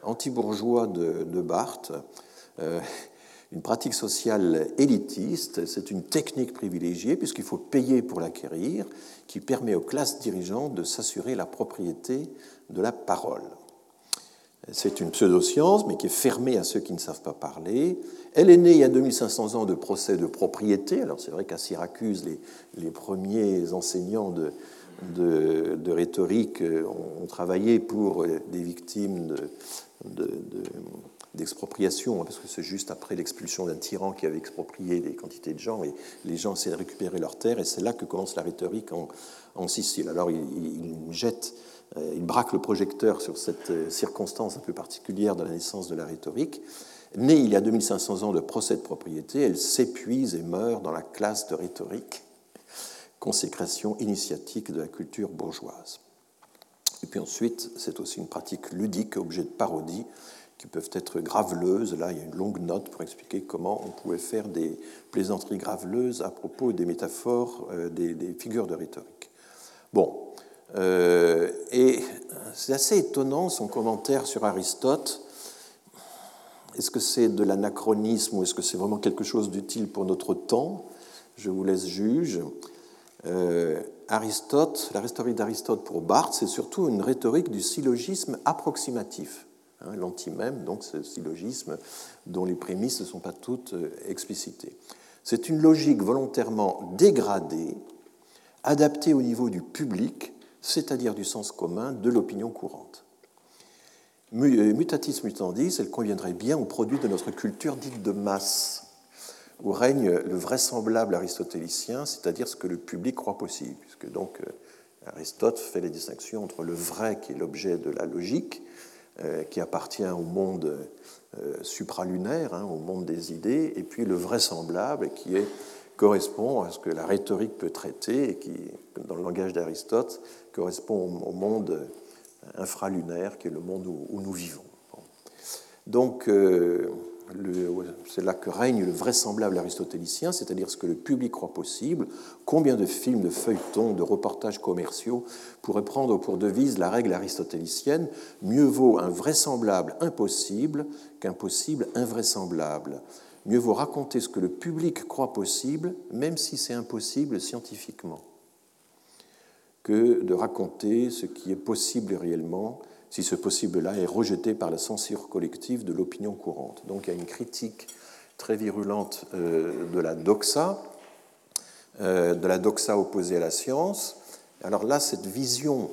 anti-bourgeois de, Barthes, une pratique sociale élitiste, c'est une technique privilégiée puisqu'il faut payer pour l'acquérir, qui permet aux classes dirigeantes de s'assurer la propriété de la parole. C'est une pseudo-science, mais qui est fermée à ceux qui ne savent pas parler. Elle est née il y a 2500 ans de procès de propriété. Alors c'est vrai qu'à Syracuse, les, premiers enseignants de, rhétorique euh, ont, travaillé pour euh, des victimes d'expropriation, hein, parce que c'est juste après l'expulsion d'un tyran qui avait exproprié des quantités de gens, et les gens essaient de récupérer leurs terres, et c'est là que commence la rhétorique en, Sicile. Alors ils il jettent il braque le projecteur sur cette euh, circonstance un peu particulière de la naissance de la rhétorique. Née il y a 2500 ans de procès de propriété, elle s'épuise et meurt dans la classe de rhétorique, consécration initiatique de la culture bourgeoise. Et puis ensuite, c'est aussi une pratique ludique, objet de parodie, qui peuvent être graveleuses. Là, il y a une longue note pour expliquer comment on pouvait faire des plaisanteries graveleuses à propos des métaphores, euh, des, des figures de rhétorique. Bon, euh, et c'est assez étonnant son commentaire sur Aristote. Est-ce que c'est de l'anachronisme ou est-ce que c'est vraiment quelque chose d'utile pour notre temps? Je vous laisse juge. Euh, Aristote, la rhétorique d'Aristote pour Barthes, c'est surtout une rhétorique du syllogisme approximatif. Hein, L'antimème, donc ce syllogisme dont les prémices ne sont pas toutes euh, explicitées. C'est une logique volontairement dégradée, adaptée au niveau du public c'est-à-dire du sens commun de l'opinion courante. Euh, mutatis mutandis, elle conviendrait bien au produit de notre culture dite de masse, où règne le vraisemblable aristotélicien, c'est-à-dire ce que le public croit possible, puisque donc euh, Aristote fait les distinctions entre le vrai, qui est l'objet de la logique, euh, qui appartient au monde supralunaire, hein, au monde des idées, et puis le vraisemblable, qui correspond à ce que la rhétorique peut traiter et qui, dans le langage d'Aristote, correspond au monde infralunaire qui est le monde où, nous vivons. Donc, euh, c'est là que règne le vraisemblable aristotélicien, c'est-à-dire ce que le public croit possible. Combien de films, de feuilletons, de reportages commerciaux pourraient prendre pour devise la règle aristotélicienne? Mieux vaut un vraisemblable impossible qu'un possible invraisemblable mieux vaut raconter ce que le public croit possible, même si c'est impossible scientifiquement, que de raconter ce qui est possible réellement, si ce possible-là est rejeté par la censure collective de l'opinion courante. Donc il y a une critique très virulente de la doxa, de la doxa opposée à la science. Alors là, cette vision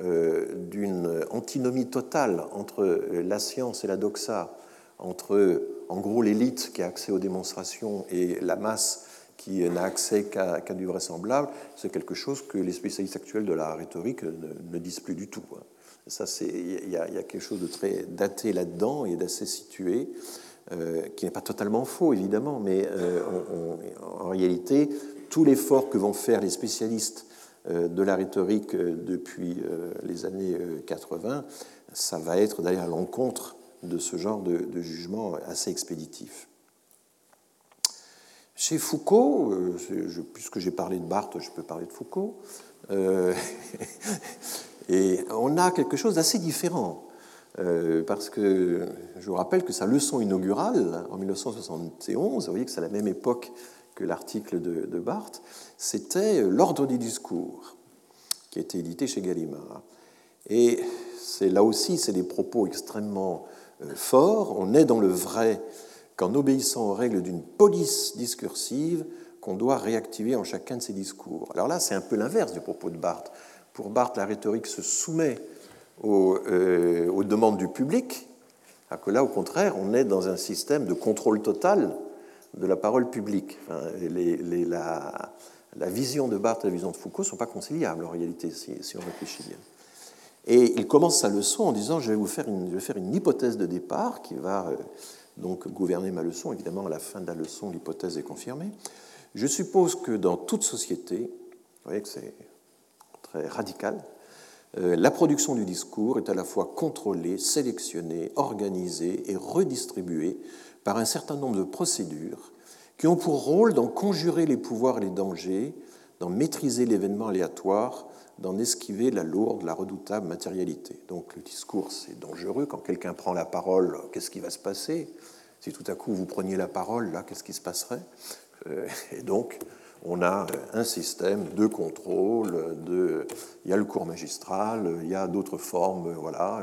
d'une antinomie totale entre la science et la doxa, entre en gros l'élite qui a accès aux démonstrations et la masse qui n'a accès qu'à du vraisemblable, c'est quelque chose que les spécialistes actuels de la rhétorique ne, disent plus du tout. Ça, il y, a quelque chose de très daté là-dedans et d'assez situé, euh, qui n'est pas totalement faux évidemment, mais euh, en réalité, tout l'effort que vont faire les spécialistes euh, de la rhétorique depuis les années 80, ça va être d'aller à l'encontre de ce genre de, jugement assez expéditif. Chez Foucault, euh, puisque j'ai parlé de Barthes, je peux parler de Foucault, euh, et on a quelque chose d'assez différent. Euh, parce que je vous rappelle que sa leçon inaugurale en 1971, vous voyez que c'est à la même époque que l'article de, de Barthes, c'était L'ordre du discours, qui a été édité chez Gallimard. Et c'est là aussi, c'est des propos extrêmement euh, fort, on est dans le vrai qu'en obéissant aux règles d'une police discursive qu'on doit réactiver en chacun de ses discours. Alors là, c'est un peu l'inverse du propos de Barthes. Pour Barthes, la rhétorique se soumet aux, euh, demandes du public, alors que là, au contraire, on est dans un système de contrôle total de la parole publique. la, vision de Barthes et la vision de Foucault ne sont pas conciliables en réalité, si, on réfléchit bien. Et il commence sa leçon en disant je vais vous faire une, je vais faire une hypothèse de départ qui va euh, donc gouverner ma leçon. Évidemment, à la fin de la leçon, l'hypothèse est confirmée. Je suppose que dans toute société, vous voyez que c'est très radical, euh, la production du discours est à la fois contrôlée, sélectionnée, organisée et redistribuée par un certain nombre de procédures qui ont pour rôle d'en conjurer les pouvoirs et les dangers, d'en maîtriser l'événement aléatoire d'en esquiver la lourde, la redoutable matérialité. Donc le discours, c'est dangereux. Quand quelqu'un prend la parole, qu'est-ce qui va se passer? Si tout à coup vous preniez la parole, là, qu'est-ce qui se passerait? Euh, Et donc, on a un système de contrôle, de... il y a le cours magistral, il y a d'autres formes, voilà.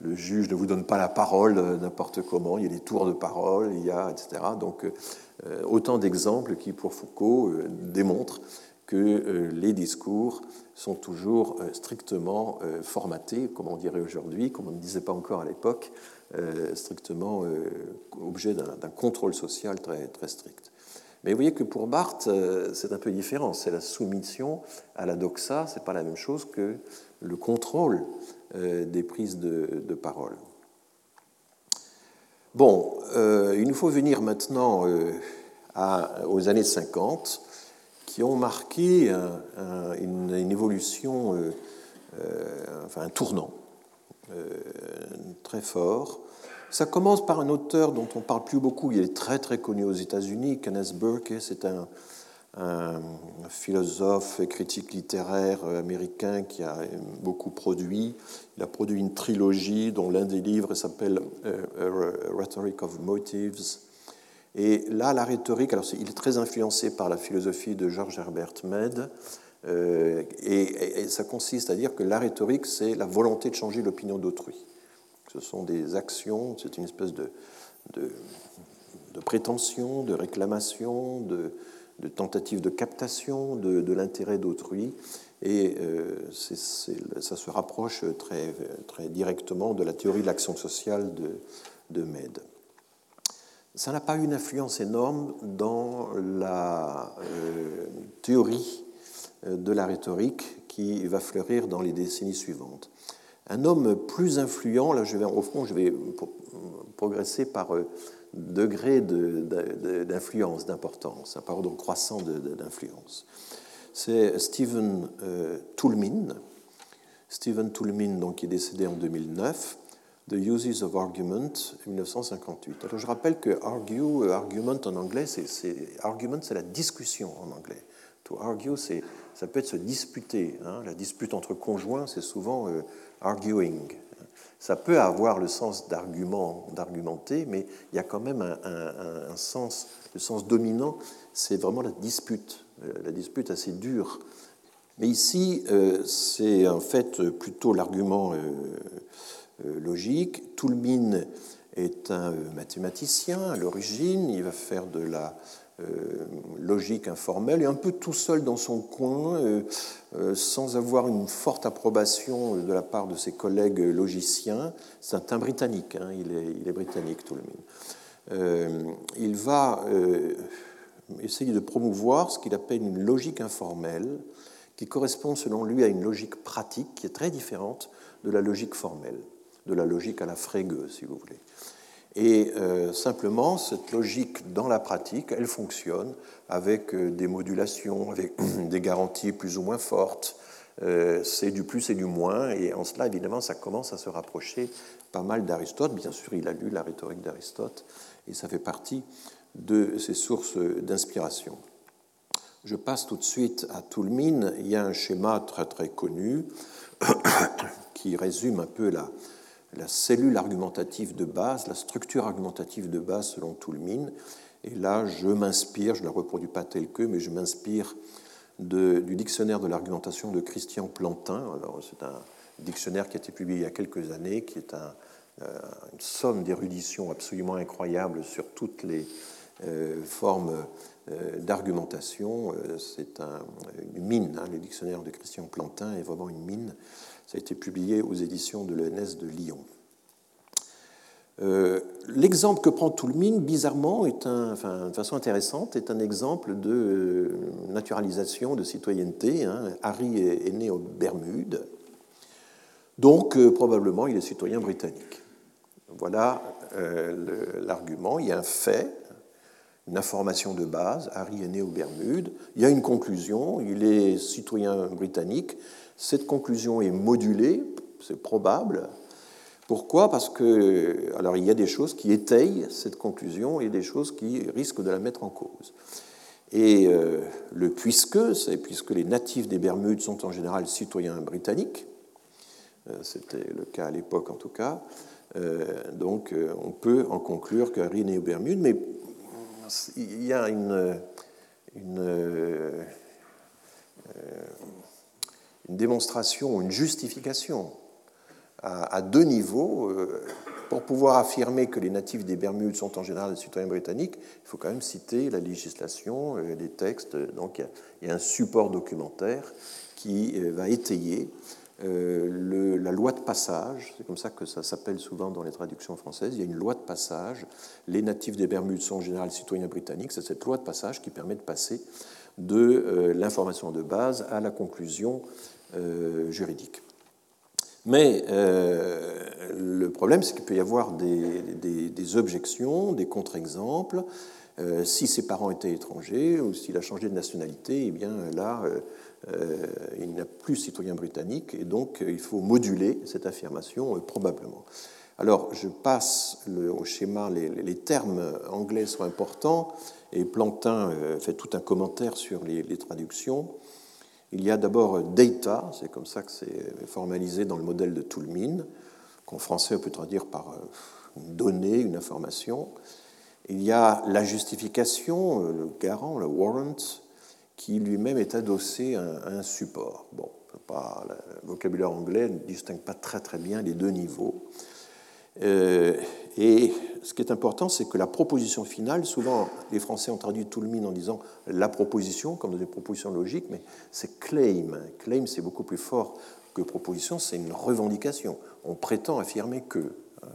Le juge ne vous donne pas la parole n'importe comment, il y a des tours de parole, il y a, etc. Donc, euh, autant d'exemples qui, pour Foucault, euh, démontrent que euh, les discours sont toujours euh, strictement euh, formatés, comme on dirait aujourd'hui, comme on ne disait pas encore à l'époque, strictement objet d'un contrôle social très, très strict. Mais vous voyez que pour Barthes, c'est un peu différent. C'est la soumission à la doxa, ce n'est pas la même chose que le contrôle des prises de, parole. Bon, il nous faut venir maintenant aux années 50 qui ont marqué une, évolution, euh, euh, enfin un tournant euh, très fort. Ça commence par un auteur dont on parle plus beaucoup, il est très très connu aux États-Unis, Kenneth Burke, c'est un, philosophe et critique littéraire américain qui a beaucoup produit. Il a produit une trilogie dont l'un des livres s'appelle Rhetoric of Motives, et là, la rhétorique, alors il est très influencé par la philosophie de George Herbert Mead, euh, et, ça consiste à dire que la rhétorique, c'est la volonté de changer l'opinion d'autrui. Ce sont des actions, c'est une espèce de, de, prétention, de réclamation, de, de, tentative de captation de, l'intérêt d'autrui, et euh, ça se rapproche très, très directement de la théorie de l'action sociale de, de Mead ça n'a pas eu une influence énorme dans la euh, théorie euh, de la rhétorique qui va fleurir dans les décennies suivantes. Un homme plus influent, là je vais, au fond je vais progresser par euh, degré d'influence, d'importance, par ordre croissant d'influence. C'est Stephen Toulmin. Stephen Toulmin, donc, est décédé en 2009, The Uses of Argument, 1958. Alors je rappelle que argue, euh, argument en anglais, c'est argument, c'est la discussion en anglais. To argue, ça peut être se disputer. Hein. La dispute entre conjoints, c'est souvent euh, arguing. Ça peut avoir le sens d'argument, d'argumenter, mais il y a quand même un, sens, le sens dominant, c'est vraiment la dispute, euh, la dispute assez dure Mais ici, c'est en fait plutôt l'argument logique. Toulmin est un mathématicien à l'origine, il va faire de la euh, logique informelle et un peu tout seul dans son coin, euh, euh, sans avoir une forte approbation de la part de ses collègues logiciens. C'est un britannique, hein, il, est, il, est, britannique monde. il va essayer de promouvoir ce qu'il appelle une logique informelle, qui correspond selon lui à une logique pratique qui est très différente de la logique formelle, de la logique à la Frege, si vous voulez. Et euh, simplement, cette logique dans la pratique, elle fonctionne avec euh, des modulations, avec des garanties plus ou moins fortes. Euh, c'est du plus et du moins, et en cela, évidemment, ça commence à se rapprocher pas mal d'Aristote. Bien sûr, il a lu la rhétorique d'Aristote, et ça fait partie de ses sources d'inspiration. Je passe tout de suite à Toulmin. Il y a un schéma très très connu qui résume un peu la, la cellule argumentative de base, la structure argumentative de base selon Toulmin. Et là, je m'inspire, je ne la reproduis pas tel que, mais je m'inspire du dictionnaire de l'argumentation de Christian Plantin. C'est un dictionnaire qui a été publié il y a quelques années, qui est euh, une somme d'érudition absolument incroyable sur toutes les euh, formes euh, d'argumentation. C'est une mine, hein, le dictionnaire de Christian Plantin est vraiment une mine. Ça a été publié aux éditions de l'ENS de Lyon. Euh, l'exemple que prend Toulmin, bizarrement, est de façon intéressante, est un exemple de euh, naturalisation de citoyenneté. Hein. Harry est, né aux Bermudes, donc euh, probablement il est citoyen britannique. Voilà l'argument. Il y a un fait, une information de base. Harry est né aux Bermudes. Il y a une conclusion. Il est citoyen britannique. Cette conclusion est modulée, c'est probable. Pourquoi? Parce que, alors il y a des choses qui étayent cette conclusion et des choses qui risquent de la mettre en cause. Et euh, le puisque, c'est puisque les natifs des Bermudes sont en général citoyens britanniques, euh, c'était le cas à l'époque en tout cas, euh, donc on peut en conclure qu'Harry est né aux Bermudes, mais il y a une, une une démonstration, une justification à, deux niveaux. Euh, pour pouvoir affirmer que les natifs des Bermudes sont en général des citoyens britanniques, il faut quand même citer la législation, euh, les textes. Donc il y a un support documentaire qui euh, va étayer la loi de passage, c'est comme ça que ça s'appelle souvent dans les traductions françaises, il y a une loi de passage, les natifs des Bermudes sont en général citoyens britanniques, c'est cette loi de passage qui permet de passer de l'information de base à la conclusion euh, juridique. Mais euh, le problème, c'est qu'il peut y avoir des, objections, des contre-exemples. Euh, si ses parents étaient étrangers ou s'il a changé de nationalité, eh bien là, il n'a plus citoyen britannique et donc il faut moduler cette affirmation probablement. Alors, je passe au schéma, les, termes anglais sont importants et Plantin fait tout un commentaire sur les traductions. Il y a d'abord data, c'est comme ça que c'est formalisé dans le modèle de Toulmin, qu'en français on peut traduire par euh, une donnée, une information. Il y a la justification, euh, le garant, le warrant, qui lui-même est adossé à un support. Bon, pas, le vocabulaire anglais ne distingue pas très très bien les deux niveaux. Euh, et ce qui est important, c'est que la proposition finale, souvent les Français ont traduit tout le mine en disant la proposition, comme des propositions logiques, mais c'est claim. Claim, c'est beaucoup plus fort que proposition, c'est une revendication. On prétend affirmer que. Hein,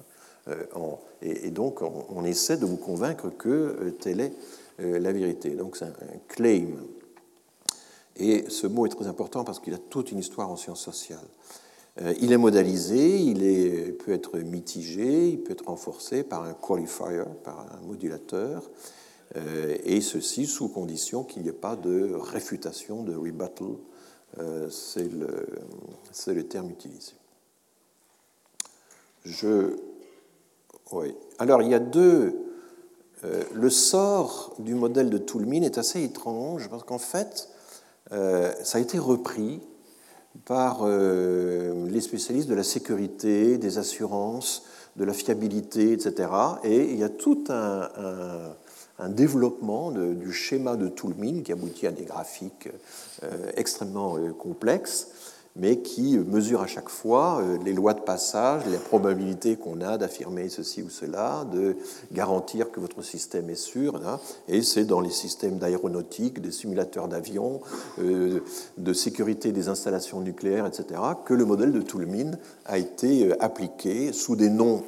euh, et, donc, on, essaie de vous convaincre que euh, telle est la vérité. Donc, c'est un claim. Et ce mot est très important parce qu'il a toute une histoire en sciences sociales. Euh, il est modalisé, il peut être mitigé, il peut être renforcé par un qualifier, par un modulateur, euh, et ceci sous condition qu'il n'y ait pas de réfutation, de rebuttal, euh, c'est le, terme utilisé. Alors il y a deux. le sort du modèle de Toulmin est assez étrange parce qu'en fait, ça a été repris par euh, les spécialistes de la sécurité, des assurances, de la fiabilité, etc. Et il y a tout un, développement du schéma de Toulmin qui aboutit à des graphiques extrêmement complexes mais qui mesure à chaque fois euh, les lois de passage, les probabilités qu'on a d'affirmer ceci ou cela, de garantir que votre système est sûr. Et c'est dans les systèmes d'aéronautique, des simulateurs d'avions, euh, de sécurité des installations nucléaires, etc., que le modèle de Toulmin a été euh, appliqué sous des noms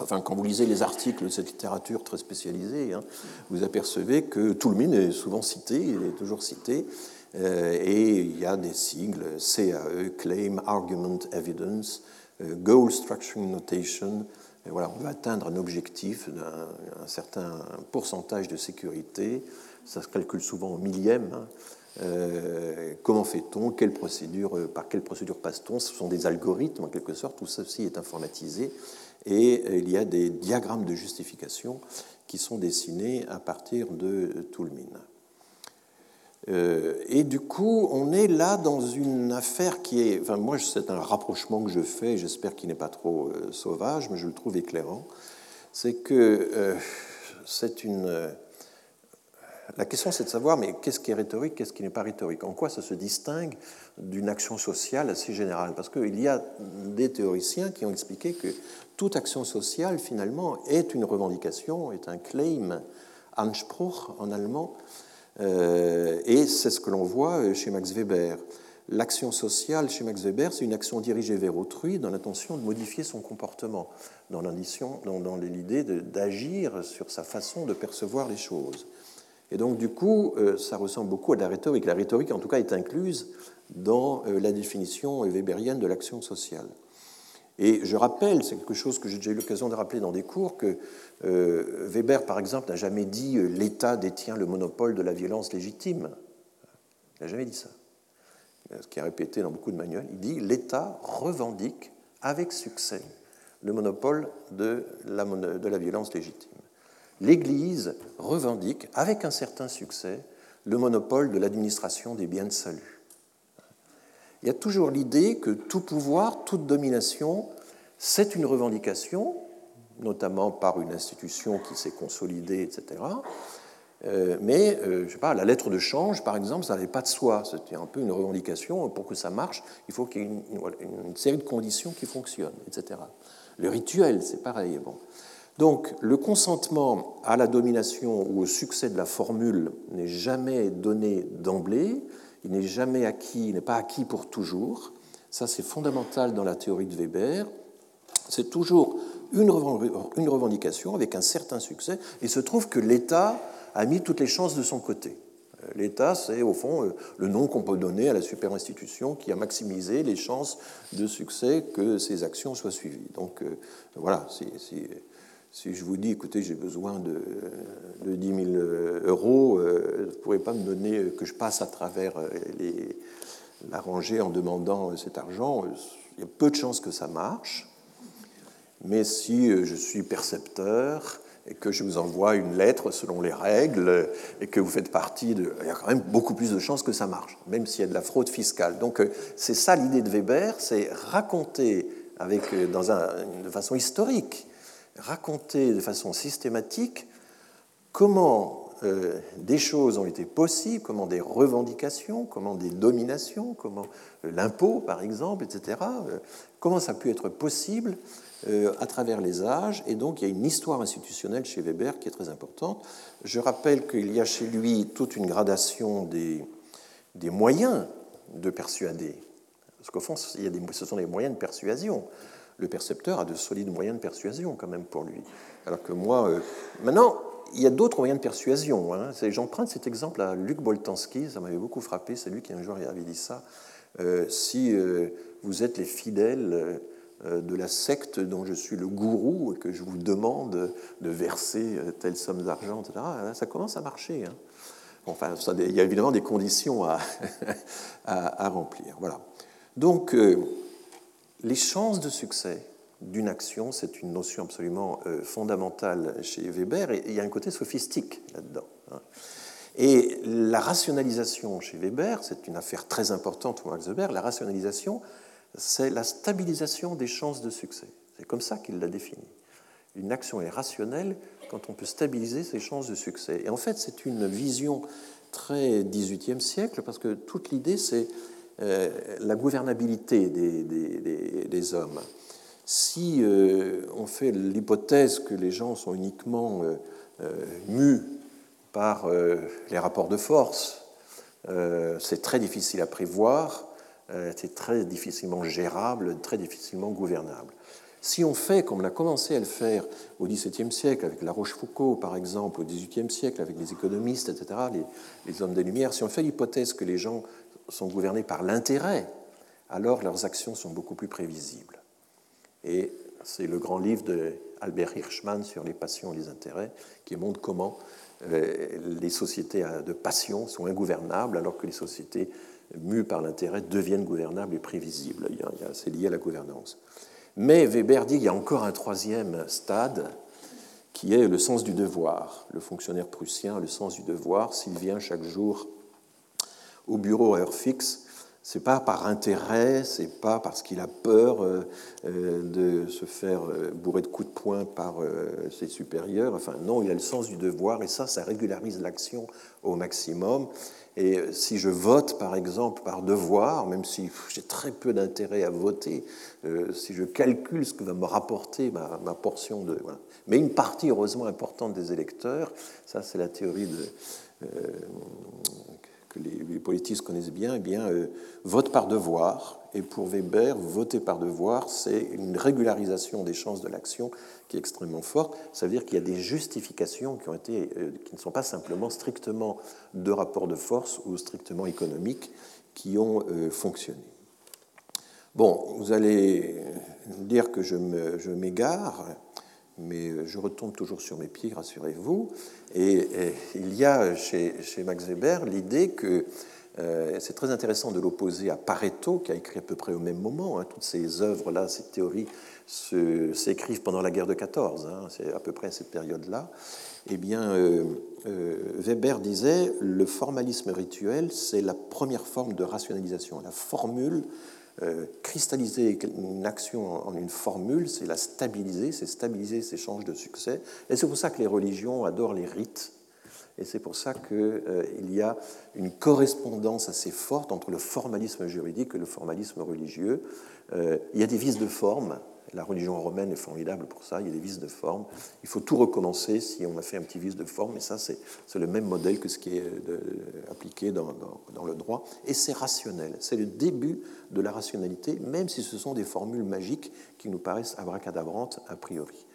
Enfin, quand vous lisez les articles de cette littérature très spécialisée, hein, vous apercevez que Toulmin est souvent cité, il est toujours cité, et il y a des sigles CAE, Claim, Argument, Evidence, euh, Goal Structuring Notation. Voilà, on veut atteindre un objectif d'un certain pourcentage de sécurité. Ça se calcule souvent en millième. Hein. Euh, comment fait-on? Par quelle procédure passe-t-on? Ce sont des algorithmes en quelque sorte, tout ceci est informatisé et il y a des diagrammes de justification qui sont dessinés à partir de Toulmin. Euh, et du coup, on est là dans une affaire qui est, enfin moi c'est un rapprochement que je fais, j'espère qu'il n'est pas trop euh, sauvage, mais je le trouve éclairant, c'est que euh, c'est une... La question c'est de savoir, mais qu'est-ce qui est rhétorique, qu'est-ce qui n'est pas rhétorique? En quoi ça se distingue d'une action sociale assez générale? Parce qu'il y a des théoriciens qui ont expliqué que toute action sociale, finalement, est une revendication, est un claim, Anspruch en allemand, et c'est ce que l'on voit euh, chez Max Weber. L'action sociale chez Max Weber, c'est une action dirigée vers autrui dans l'intention de modifier son comportement, dans l'idée d'agir sur sa façon de percevoir les choses. Et donc, du coup, euh, ça ressemble beaucoup à la rhétorique. La rhétorique, en tout cas, est incluse dans la définition weberienne de l'action sociale. Et je rappelle, c'est quelque chose que j'ai déjà eu l'occasion de rappeler dans des cours, que euh, Weber, par exemple, n'a jamais dit euh, l'État détient le monopole de la violence légitime. Il n'a jamais dit ça. Ce qui est répété dans beaucoup de manuels, il dit l'État revendique avec succès le monopole de la violence légitime. L'Église revendique avec un certain succès le monopole de l'administration des biens de salut il y a toujours l'idée que tout pouvoir, toute domination, c'est une revendication, notamment par une institution qui s'est consolidée, etc. Euh, mais, euh, je sais pas, la lettre de change, par exemple, ça n'avait pas de soi. C'était un peu une revendication. Pour que ça marche, il faut qu'il y ait une, série de conditions qui fonctionnent, etc. Le rituel, c'est pareil. Bon. Donc, le consentement à la domination ou au succès de la formule n'est jamais donné d'emblée il n'est jamais acquis, il n'est pas acquis pour toujours. Ça, c'est fondamental dans la théorie de Weber. C'est toujours une revendication avec un certain succès. Il se trouve que l'État a mis toutes les chances de son côté. Euh, L'État, c'est au fond euh, le nom qu'on peut donner à la super-institution qui a maximisé les chances de succès que ces actions soient suivies. Donc euh, voilà, si je vous dis, écoutez, j'ai besoin de, 10 000 euros, euh, vous ne pourrez pas me donner que je passe à travers euh, les, la rangée en demandant cet argent. Il y a peu de chances que ça marche. Mais si euh, je suis percepteur et que je vous envoie une lettre selon les règles et que vous faites partie de... Il y a quand même beaucoup plus de chances que ça marche, même s'il y a de la fraude fiscale. Donc c'est ça l'idée de Weber, c'est raconter avec, de façon historique raconter de façon systématique comment euh, des choses ont été possibles, comment des revendications, comment des dominations, comment euh, l'impôt par exemple, etc., euh, comment ça a pu être possible à travers les âges. Et donc il y a une histoire institutionnelle chez Weber qui est très importante. Je rappelle qu'il y a chez lui toute une gradation des, des moyens de persuader. Parce qu'au fond, il y a des, ce sont des moyens de persuasion le percepteur a de solides moyens de persuasion quand même pour lui. Alors que moi, euh, maintenant, il y a d'autres moyens de persuasion. Hein. J'emprunte cet exemple à Luc Boltanski, ça m'avait beaucoup frappé, c'est lui qui un jour avait dit ça. Euh, si euh, vous êtes les fidèles de la secte dont je suis le gourou et que je vous demande de verser telle somme d'argent, etc., ça commence à marcher. Hein. Enfin, il y a évidemment des conditions à, à, à remplir. Voilà. Donc, les chances de succès d'une action, c'est une notion absolument euh, fondamentale chez Weber, et il y a un côté sophistique là-dedans. Hein. Et la rationalisation chez Weber, c'est une affaire très importante pour Max Weber, la rationalisation, c'est la stabilisation des chances de succès. C'est comme ça qu'il l'a défini. Une action est rationnelle quand on peut stabiliser ses chances de succès. Et en fait, c'est une vision très 18e siècle, parce que toute l'idée, c'est la gouvernabilité des, hommes. Si euh, on fait l'hypothèse que les gens sont uniquement euh, mus par les rapports de force, c'est très difficile à prévoir, c'est très difficilement gérable, très difficilement gouvernable. Si on fait, comme on a commencé à le faire au XVIIe siècle, avec La Rochefoucauld par exemple, au XVIIIe siècle, avec les économistes, etc., les, hommes des Lumières, si on fait l'hypothèse que les gens sont gouvernés par l'intérêt, alors leurs actions sont beaucoup plus prévisibles. Et c'est le grand livre d'Albert Hirschman sur les passions et les intérêts qui montre comment euh, les sociétés de passion sont ingouvernables alors que les sociétés mues par l'intérêt deviennent gouvernables et prévisibles. C'est lié à la gouvernance. Mais Weber dit qu'il y a encore un troisième stade qui est le sens du devoir. Le fonctionnaire prussien a le sens du devoir s'il vient chaque jour au bureau à heure fixe. C'est pas par intérêt, c'est pas parce qu'il a peur euh, euh, de se faire euh, bourrer de coups de poing par ses supérieurs. Enfin, non, il a le sens du devoir et ça, ça régularise l'action au maximum. Et si je vote, par exemple, par devoir, même si j'ai très peu d'intérêt à voter, si je calcule ce que va me rapporter ma, portion de... Mais une partie, heureusement, importante des électeurs, ça c'est la théorie de, que les, politistes connaissent bien, eh bien, euh, vote par devoir. Et pour Weber, voter par devoir, c'est une régularisation des chances de l'action qui est extrêmement forte. Ça veut dire qu'il y a des justifications qui, ont été, euh, qui ne sont pas simplement strictement de rapports de force ou strictement économiques qui ont euh, fonctionné. Bon, vous allez dire que je m'égare, mais je retombe toujours sur mes pieds, rassurez-vous. Et, il y a chez, chez Max Weber l'idée que euh, c'est très intéressant de l'opposer à Pareto, qui a écrit à peu près au même moment. Hein. Toutes ces œuvres-là, ces théories s'écrivent pendant la guerre de 14, hein. c'est à peu près à cette période-là. Eh bien, euh, euh, Weber disait le formalisme rituel, c'est la première forme de rationalisation. La formule, cristalliser une action en une formule, c'est la stabiliser, c'est stabiliser ses chances de succès. Et c'est pour ça que les religions adorent les rites et c'est pour ça qu'il euh, y a une correspondance assez forte entre le formalisme juridique et le formalisme religieux. Euh, il y a des vices de forme. La religion romaine est formidable pour ça. Il y a des vices de forme. Il faut tout recommencer si on a fait un petit vice de forme. Et ça, c'est le même modèle que ce qui est appliqué dans, dans le droit. Et c'est rationnel. C'est le début de la rationalité, même si ce sont des formules magiques qui nous paraissent abracadabrantes a priori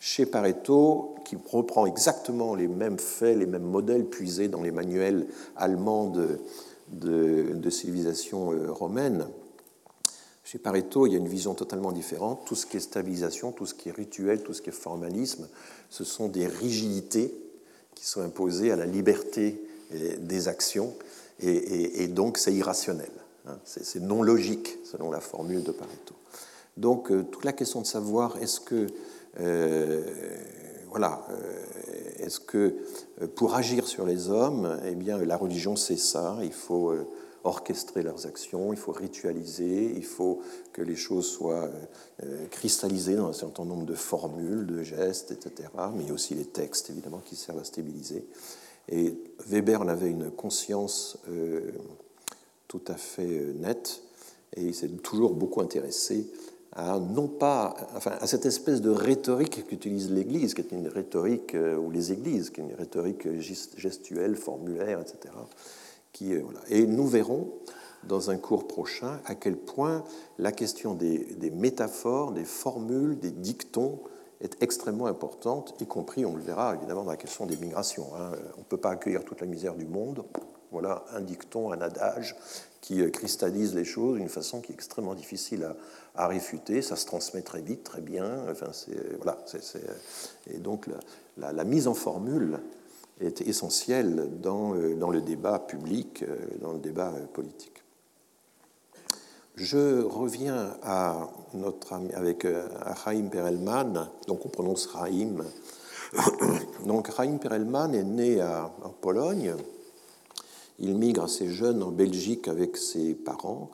chez Pareto, qui reprend exactement les mêmes faits, les mêmes modèles puisés dans les manuels allemands de, civilisation euh, romaine. Chez Pareto, il y a une vision totalement différente. Tout ce qui est stabilisation, tout ce qui est rituel, tout ce qui est formalisme, ce sont des rigidités qui sont imposées à la liberté des actions, et, donc c'est irrationnel. Hein. C'est non logique, selon la formule de Pareto. Donc, euh, toute la question de savoir est-ce que euh, voilà, euh, est-ce que pour agir sur les hommes, eh bien, la religion, c'est ça, il faut orchestrer leurs actions, il faut ritualiser, il faut que les choses soient cristallisées dans un certain nombre de formules, de gestes, etc. Mais il y a aussi les textes, évidemment, qui servent à stabiliser. Et Weber en avait une conscience tout à fait nette, et il s'est toujours beaucoup intéressé à, non pas, enfin, à cette espèce de rhétorique qu'utilise l'Église, qui est une rhétorique, euh, ou les Églises, qui est une rhétorique gestuelle, formulaire, etc. Et nous verrons dans un cours prochain à quel point la question des, métaphores, des formules, des dictons est extrêmement importante, y compris, on le verra évidemment, dans la question des migrations. Hein. On ne peut pas accueillir toute la misère du monde. Voilà un dicton, un adage qui euh, cristallise les choses d'une façon qui est extrêmement difficile à, réfuter, ça se transmet très vite, très bien. Enfin, voilà, et donc la, mise en formule est essentielle dans, euh, dans, le débat public, euh, dans le débat euh, politique. Je reviens à notre ami, avec Chaim Perelman, donc on prononce Chaim. Donc Chaim Perelman est né à, en Pologne. Il migre assez jeune en Belgique avec ses parents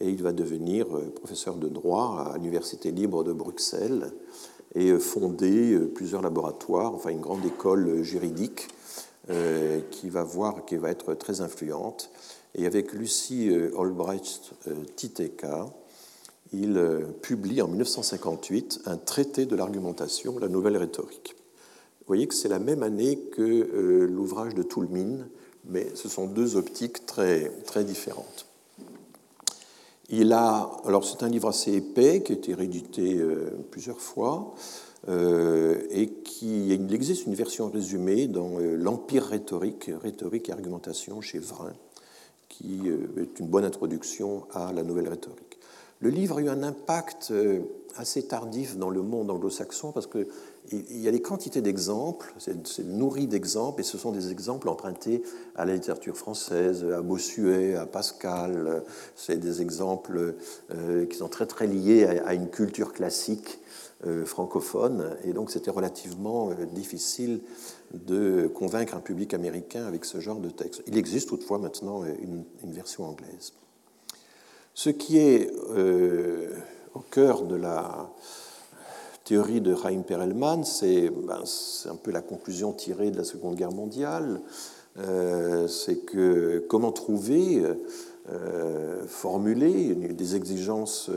et il va devenir professeur de droit à l'Université libre de Bruxelles et fonder plusieurs laboratoires, enfin une grande école juridique qui va voir, qui va être très influente. Et avec Lucie Olbrecht Titeka, il publie en 1958 un traité de l'argumentation, la nouvelle rhétorique. Vous voyez que c'est la même année que l'ouvrage de Toulmin, mais ce sont deux optiques très, très différentes. Il a, alors c'est un livre assez épais qui a été réédité euh, plusieurs fois euh, et qui il existe une version résumée dans euh, l'Empire rhétorique, rhétorique et argumentation chez Vrin, qui est une bonne introduction à la nouvelle rhétorique. Le livre a eu un impact assez tardif dans le monde anglo-saxon parce que il y a des quantités d'exemples, c'est nourri d'exemples, et ce sont des exemples empruntés à la littérature française, à Bossuet, à Pascal. C'est des exemples euh, qui sont très très liés à, une culture classique euh, francophone, et donc c'était relativement euh, difficile de convaincre un public américain avec ce genre de texte. Il existe toutefois maintenant une, une version anglaise. Ce qui est au cœur de la théorie de Chaim Perelman, ben, c'est un peu la conclusion tirée de la Seconde Guerre mondiale. Euh, c'est que comment trouver, euh, formuler des exigences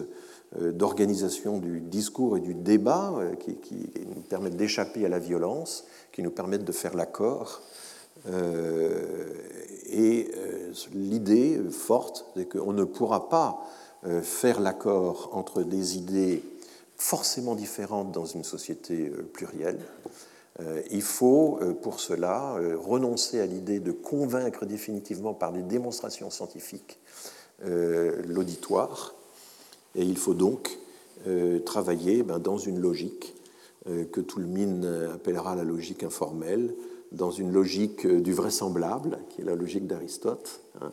euh, d'organisation du discours et du débat qui, nous permettent d'échapper à la violence, qui nous permettent de faire l'accord. et l'idée forte, c'est qu'on ne pourra pas faire l'accord entre des idées forcément différentes dans une société euh, plurielle. Euh, il faut euh, pour cela renoncer à l'idée de convaincre définitivement par des démonstrations scientifiques l'auditoire, et il faut donc travailler ben, dans une logique que Toulmin appellera la logique informelle, dans une logique du vraisemblable, qui est la logique d'Aristote, hein,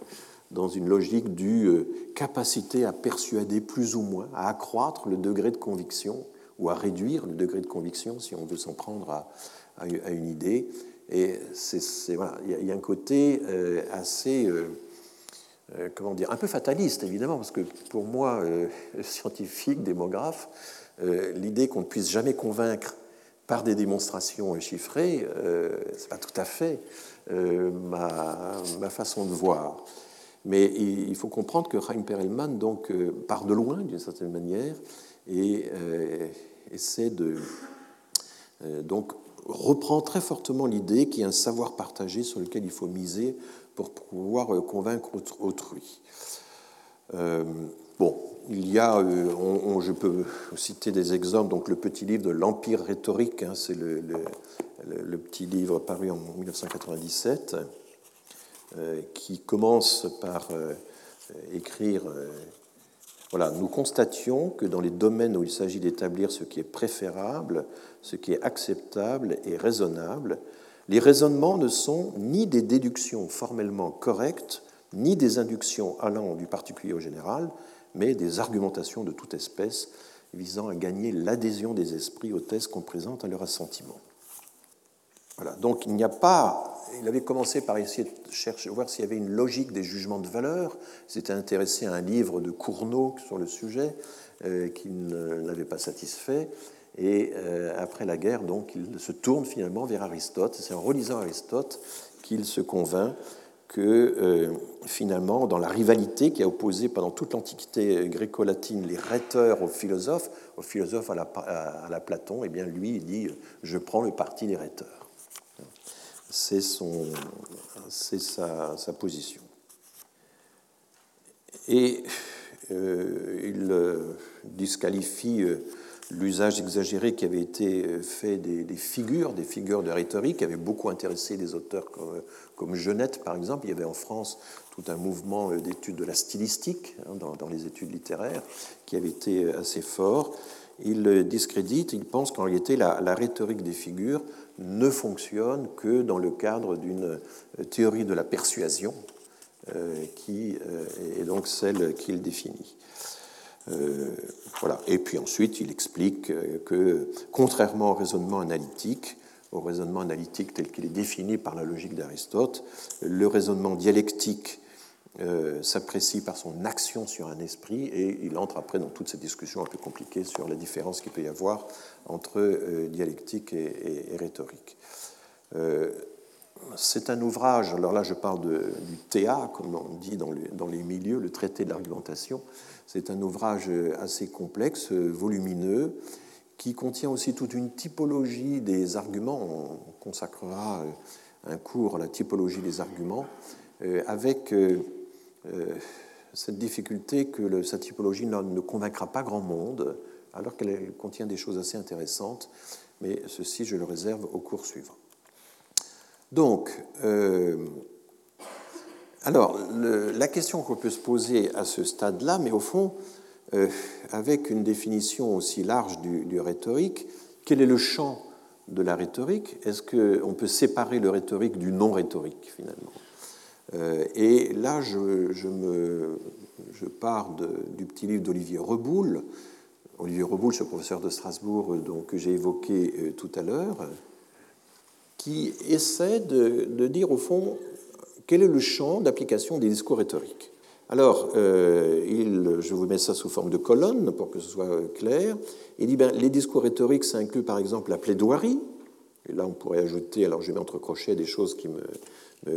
dans une logique du euh, capacité à persuader plus ou moins, à accroître le degré de conviction ou à réduire le degré de conviction si on veut s'en prendre à, une idée. Et c'est, voilà, il y a un côté euh, assez, euh, comment dire, un peu fataliste évidemment, parce que pour moi, scientifique, démographe, l'idée qu'on ne puisse jamais convaincre par des démonstrations chiffrées, c'est pas tout à fait ma, façon de voir. Mais il faut comprendre que Chaim Perelman donc, euh, part de loin, d'une certaine manière, et euh, essaie de. Euh, donc, reprend très fortement l'idée qu'il y a un savoir partagé sur lequel il faut miser pour pouvoir convaincre autrui. bon, il y a, je peux citer des exemples, donc le petit livre de l'Empire rhétorique, hein, c'est le, le, petit livre paru en 1997. Euh, qui commence par euh, écrire euh, voilà, nous constations que dans les domaines où il s'agit d'établir ce qui est préférable, ce qui est acceptable et raisonnable, les raisonnements ne sont ni des déductions formellement correctes, ni des inductions allant du particulier au général, mais des argumentations de toute espèce visant à gagner l'adhésion des esprits aux thèses qu'on présente à leur assentiment. Voilà, donc il n'y a pas il avait commencé par essayer de voir s'il y avait une logique des jugements de valeur. Il s'était intéressé à un livre de Cournot sur le sujet euh, qui ne l'avait pas satisfait. Et euh, après la guerre, donc, il se tourne finalement vers Aristote. C'est en relisant Aristote qu'il se convainc que euh, finalement, dans la rivalité qui a opposé pendant toute l'Antiquité gréco-latine les rhéteurs aux philosophes, aux philosophes à la, Platon, eh bien lui, il dit Je prends le parti des rhéteurs c'est sa, sa, position. Et euh, il euh, disqualifie euh, l'usage exagéré qui avait été fait des, figures, des figures de rhétorique, qui avaient beaucoup intéressé des auteurs comme, comme Genette, par exemple. Il y avait en France tout un mouvement d'études de la stylistique hein, dans, les études littéraires qui avait été assez fort. Il discrédite, il pense qu'en réalité, la, la rhétorique des figures ne fonctionne que dans le cadre d'une euh, théorie de la persuasion euh, qui euh, est donc celle qu'il définit. voilà. Et puis ensuite, il explique que, contrairement au raisonnement analytique, au raisonnement analytique tel qu'il est défini par la logique d'Aristote, le raisonnement dialectique euh, s'apprécie par son action sur un esprit et il entre après dans toute cette discussion un peu compliquée sur la différence qu'il peut y avoir entre euh, dialectique et, rhétorique. Euh, c'est un ouvrage, alors là je parle du TA, comme on dit dans, dans les milieux, le traité de l'argumentation. C'est un ouvrage assez complexe, volumineux, qui contient aussi toute une typologie des arguments. On consacrera un cours à la typologie des arguments, avec cette difficulté que sa typologie ne convaincra pas grand monde, alors qu'elle contient des choses assez intéressantes, mais ceci, je le réserve au cours suivant. Donc, euh, alors, la question qu'on peut se poser à ce stade-là, mais au fond, euh, avec une définition aussi large du, rhétorique, quel est le champ de la rhétorique? Est-ce qu'on peut séparer le rhétorique du non-rhétorique, finalement? euh, et là, je, pars du petit livre d'Olivier Reboul. Olivier Reboul, ce professeur de Strasbourg euh, donc, que j'ai évoqué euh, tout à l'heure, qui essaie de, dire au fond quel est le champ d'application des discours rhétoriques. Alors, je vous mets ça sous forme de colonne pour que ce soit clair. Il dit ben, les discours rhétoriques, ça inclut par exemple la plaidoirie. Et là, on pourrait ajouter, alors je vais entre crochets des choses qui me, euh,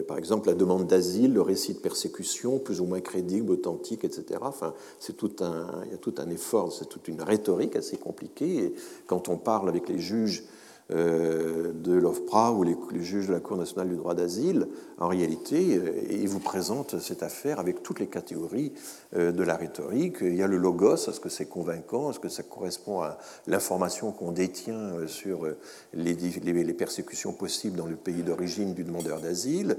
par exemple, la demande d'asile, le récit de persécution, plus ou moins crédible, authentique, etc. Enfin, c'est tout un, il y a tout un effort, c'est toute une rhétorique assez compliquée. Et quand on parle avec les juges euh, de l'OFPRA ou les, juges de la Cour nationale du droit d'asile, en réalité, euh, ils vous présentent cette affaire avec toutes les catégories euh, de la rhétorique. Il y a le logos, est-ce que c'est convaincant Est-ce que ça correspond à l'information qu'on détient sur les, les, persécutions possibles dans le pays d'origine du demandeur d'asile?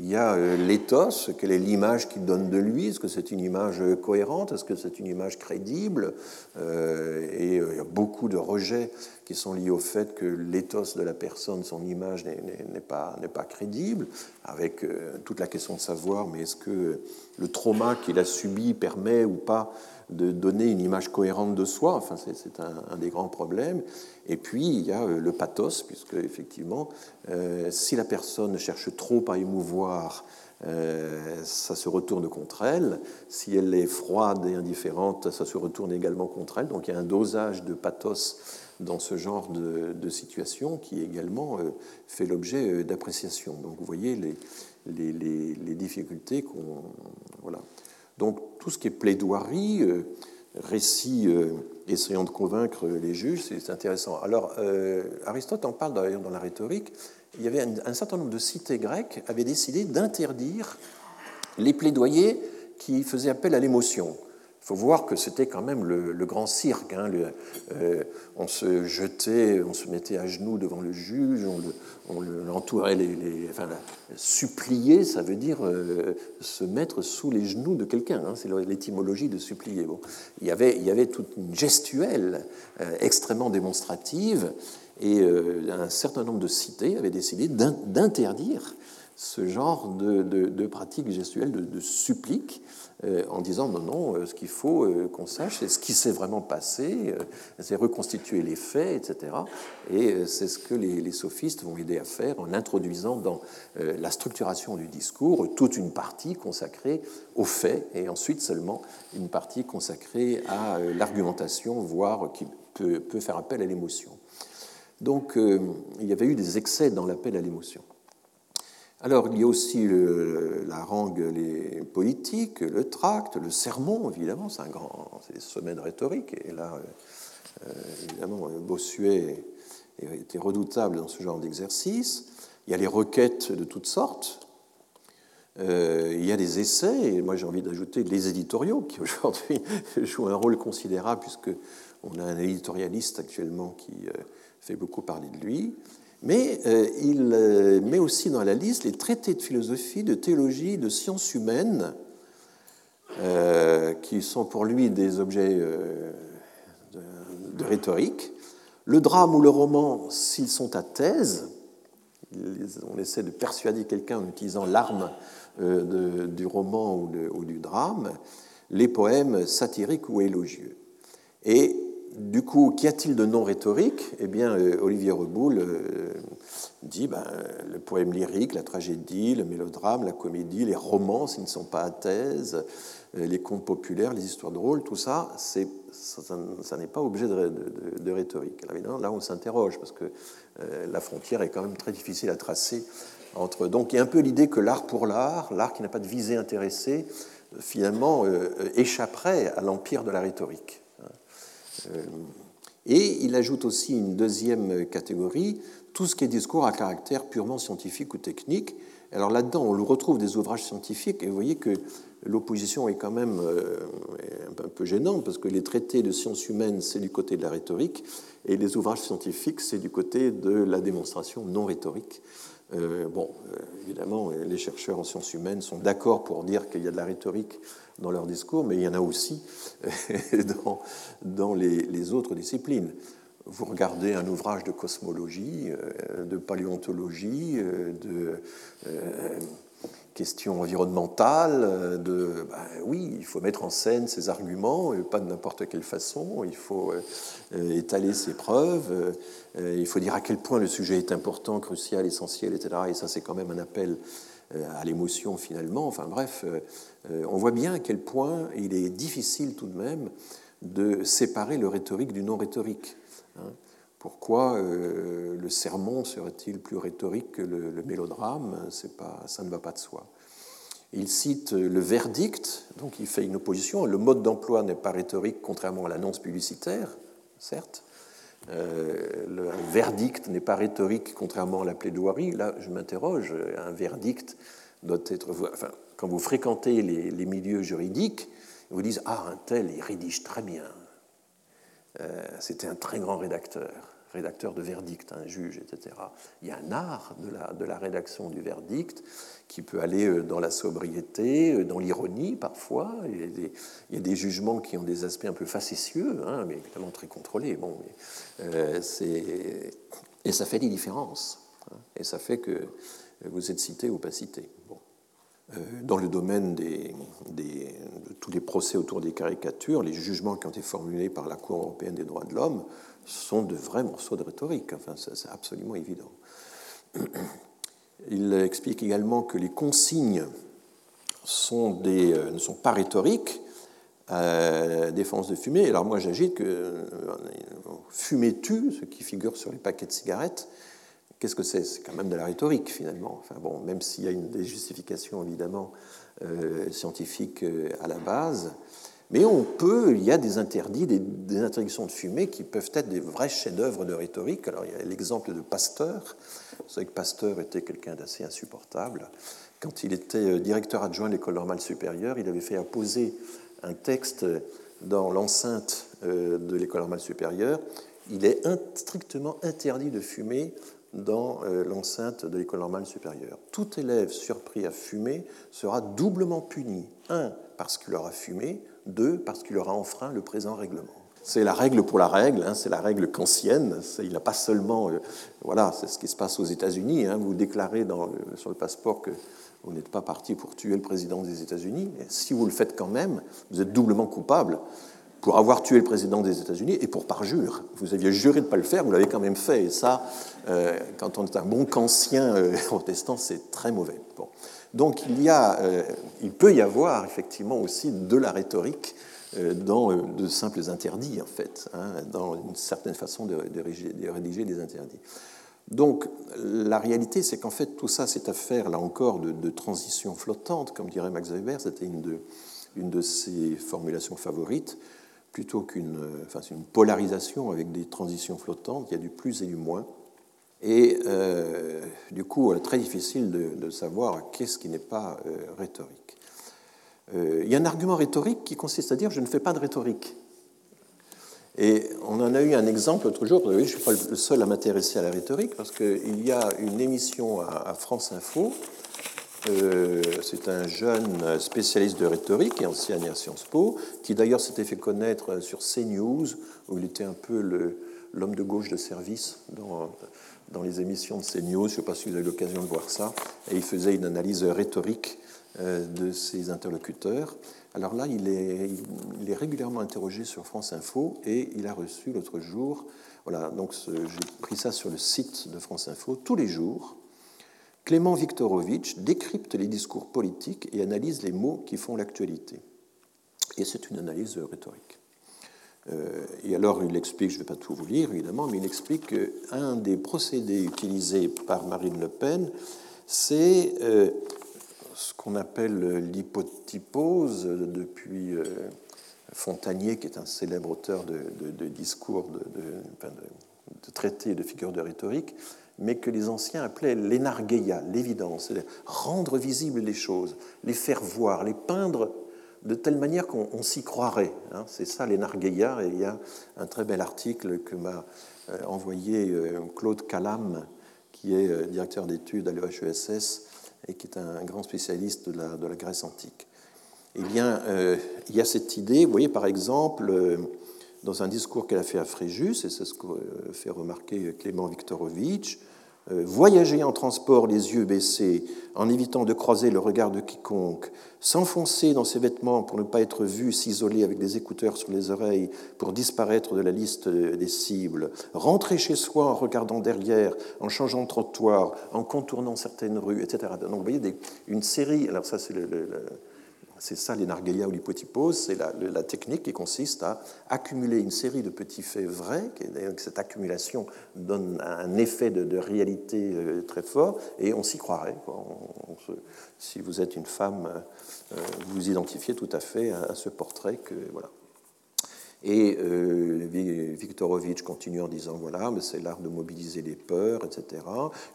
Il y a euh, l'éthos, quelle est l'image qu'il donne de lui? Est-ce que c'est une image cohérente? Est-ce que c'est une image crédible? Euh, Et euh, il y a beaucoup de rejets qui sont liés au fait que l'éthos de la personne, son image n'est pas, pas crédible, avec toute la question de savoir, mais est-ce que le trauma qu'il a subi permet ou pas de donner une image cohérente de soi. Enfin, c'est un, des grands problèmes. Et puis, il y a euh, le pathos, puisque effectivement, euh, si la personne cherche trop à émouvoir, euh, ça se retourne contre elle. Si elle est froide et indifférente, ça se retourne également contre elle. Donc il y a un dosage de pathos dans ce genre de, situation qui également fait l'objet d'appréciation. Donc vous voyez les, les, difficultés qu'on... Voilà. Donc tout ce qui est plaidoirie, euh, récit euh, essayant de convaincre les juges, c'est intéressant. Alors euh, Aristote en parle d'ailleurs dans la rhétorique. Il y avait un, certain nombre de cités grecques avaient décidé d'interdire les plaidoyers qui faisaient appel à l'émotion. Faut voir que c'était quand même le, grand cirque. Hein, on se jetait, on se mettait à genoux devant le juge, on le, on l'entourait, les, enfin, supplier, ça veut dire euh, se mettre sous les genoux de quelqu'un. Hein, c'est l'étymologie de supplier. Bon, il, y avait, il y avait toute une gestuelle euh, extrêmement démonstrative, et euh, un certain nombre de cités avaient décidé d'interdire ce genre de, de, pratiques gestuelles, de, de suppliques, euh, en disant non, non, euh, ce qu'il faut euh, qu'on sache, c'est ce qui s'est vraiment passé, c'est reconstituer les faits, etc. Et c'est ce que les, sophistes vont aider à faire en introduisant dans la structuration du discours toute une partie consacrée aux faits et ensuite seulement une partie consacrée à l'argumentation, voire qui peut, faire appel à l'émotion. Donc il y avait eu des excès dans l'appel à l'émotion. Alors, il y a aussi la langue les politiques, le tract, le sermon, évidemment, c'est un grand, c'est des sommets de rhétorique. Et là, euh, évidemment, Bossuet était redoutable dans ce genre d'exercice. Il y a les requêtes de toutes sortes. Euh, il y a des essais, et moi j'ai envie d'ajouter les éditoriaux, qui aujourd'hui jouent un rôle considérable, puisque on a un éditorialiste actuellement qui euh, fait beaucoup parler de lui mais euh, il euh, met aussi dans la liste les traités de philosophie, de théologie, de sciences humaines, euh, qui sont pour lui des objets de, rhétorique. Le drame ou le roman, s'ils sont à thèse, on essaie de persuader quelqu'un en utilisant l'arme du roman ou, du drame, les poèmes satiriques ou élogieux. Du coup, qu'y a-t-il de non rhétorique Eh bien, Olivier Reboul dit ben, le poème lyrique, la tragédie, le mélodrame, la comédie, les romans, s'ils ne sont pas à thèse, les contes populaires, les histoires drôles, tout ça, ça, n'est pas objet de, rhétorique. là, on s'interroge parce que la frontière est quand même très difficile à tracer entre. Donc, il y a un peu l'idée que l'art pour l'art, l'art qui n'a pas de visée intéressée, finalement euh, échapperait à l'empire de la rhétorique. Euh, et il ajoute aussi une deuxième catégorie, tout ce qui est discours à caractère purement scientifique ou technique. Alors là-dedans, on retrouve des ouvrages scientifiques, et vous voyez que l'opposition est quand même euh, un peu gênante, parce que les traités de sciences humaines, c'est du côté de la rhétorique, et les ouvrages scientifiques, c'est du côté de la démonstration non rhétorique. Euh, bon, évidemment, les chercheurs en sciences humaines sont d'accord pour dire qu'il y a de la rhétorique dans leur discours, mais il y en a aussi dans, dans les, autres disciplines. Vous regardez un ouvrage de cosmologie, euh, de paléontologie, de questions environnementales, euh, de ben oui, il faut mettre en scène ses arguments, pas de n'importe quelle façon, il faut euh, étaler ses preuves, euh, il faut dire à quel point le sujet est important, crucial, essentiel, etc. Et ça, c'est quand même un appel à l'émotion finalement. Enfin bref, on voit bien à quel point il est difficile tout de même de séparer le rhétorique du non rhétorique. Hein. Pourquoi euh, le sermon serait-il plus rhétorique que le, mélodrame? Pas, Ça ne va pas de soi. Il cite le verdict, donc il fait une opposition. Le mode d'emploi n'est pas rhétorique, contrairement à l'annonce publicitaire, certes. Euh, le verdict n'est pas rhétorique, contrairement à la plaidoirie. Là, je m'interroge. Un verdict doit être. Enfin, quand vous fréquentez les, milieux juridiques, vous dites Ah, un tel, il rédige très bien. Euh, c'était un très grand rédacteur, rédacteur de verdict, un juge, etc. Il y a un art de la rédaction du verdict qui peut aller euh, dans la sobriété, euh, dans l'ironie parfois. Il y, a des, jugements qui ont des aspects un peu facétieux, hein, mais évidemment très contrôlés. Bon, et ça fait des différences. Hein, et ça fait que vous êtes cité ou pas cité. Euh, dans le domaine de tous les procès autour des caricatures, les jugements qui ont été formulés par la Cour européenne des droits de l'homme sont de vrais morceaux de rhétorique. Enfin, c'est absolument évident. Il explique également que les consignes euh, ne sont pas rhétoriques, euh, défense de fumée. Alors moi j'agite que euh, fumer tue, ce qui figure sur les paquets de cigarettes, Qu'est-ce que c'est? C'est quand même de la rhétorique, finalement. Enfin, bon, même s'il y a une, des justifications, évidemment, euh, scientifiques à la base. Mais on peut, il y a des interdits, des, interdictions de fumée qui peuvent être des vrais chefs-d'œuvre de rhétorique. Alors, il y a l'exemple de Pasteur. Vous savez que Pasteur était quelqu'un d'assez insupportable. Quand il était euh, directeur adjoint de l'école normale supérieure, il avait fait apposer un texte dans l'enceinte de l'école normale supérieure. Il est strictement interdit de fumer dans euh, l'enceinte de l'école normale supérieure. Tout élève surpris à fumer sera doublement puni. Un, parce qu'il aura fumé. Deux, parce qu'il aura enfreint le présent règlement. C'est la règle pour la règle, hein, c'est la règle kantienne. Il n'a pas seulement. Euh, voilà, c'est ce qui se passe aux États-Unis. Hein. vous déclarez sur le passeport que vous n'êtes pas parti pour tuer le président des États-Unis. Si vous le faites quand même, vous êtes doublement coupable pour avoir tué le président des États-Unis et pour parjure. Vous aviez juré de ne pas le faire, vous l'avez quand même fait. Et ça, euh, quand on est un bon kantien euh, protestant, c'est très mauvais. Bon. Donc il, y a, euh, il peut y avoir effectivement aussi de la rhétorique dans de simples interdits, en fait, hein, dans une certaine façon de, rédiger des interdits. Donc la réalité, c'est qu'en fait, tout ça, c'est affaire, là encore, de, de, transition flottante, comme dirait Max Weber, c'était une de, une de ses formulations favorites plutôt qu'une enfin, une polarisation avec des transitions flottantes, il y a du plus et du moins. Et euh, du coup, est très difficile de, savoir qu'est-ce qui n'est pas euh, rhétorique. Euh, il y a un argument rhétorique qui consiste à dire je ne fais pas de rhétorique. Et on en a eu un exemple l'autre jour, je ne suis pas le seul à m'intéresser à la rhétorique, parce qu'il y a une émission à France Info euh, c'est un jeune spécialiste de rhétorique et ancien à Sciences Po, qui d'ailleurs s'était fait connaître sur CNews, où il était un peu l'homme de gauche de service dans les émissions de CNews. Je ne sais pas si vous avez l'occasion de voir ça. Et il faisait une analyse rhétorique de ses interlocuteurs. Alors là, il est, il est, régulièrement interrogé sur France Info et il a reçu l'autre jour, voilà, donc j'ai pris ça sur le site de France Info, tous les jours, Clément Viktorovitch décrypte les discours politiques et analyse les mots qui font l'actualité. Et c'est une analyse rhétorique. Euh, et alors, il explique, je ne vais pas tout vous lire évidemment, mais il explique qu'un des procédés utilisés par Marine Le Pen, c'est euh, ce qu'on appelle l'hypotypose depuis euh, Fontanier, qui est un célèbre auteur de, discours, de, de, traités, de figures de rhétorique, mais que les anciens appelaient l'énargueia, l'évidence, c'est-à-dire rendre visibles les choses, les faire voir, les peindre de telle manière qu'on s'y croirait. Hein. C'est ça l'énargueia, et il y a un très bel article que m'a euh, envoyé euh, Claude Calam, qui est euh, directeur d'études à l'EHESS et qui est un grand spécialiste de la, Grèce antique. Eh bien, il y a cette idée, vous voyez par exemple, dans un discours qu'elle a fait à Fréjus, et c'est ce que fait remarquer Clément Viktorovitch, voyager en transport les yeux baissés, en évitant de croiser le regard de quiconque, s'enfoncer dans ses vêtements pour ne pas être vu, s'isoler avec des écouteurs sur les oreilles pour disparaître de la liste des cibles, rentrer chez soi en regardant derrière, en changeant de trottoir, en contournant certaines rues, etc. Donc vous voyez une série, alors ça c'est le c'est ça l'énargueia ou l'hypotypose, c'est la, technique qui consiste à accumuler une série de petits faits vrais, et cette accumulation donne un effet de, réalité euh, très fort, et on s'y croirait. si vous êtes une femme, euh, vous vous identifiez tout à fait à, à ce portrait que voilà. Et euh, Viktorovitch continue en disant voilà, mais c'est l'art de mobiliser les peurs, etc.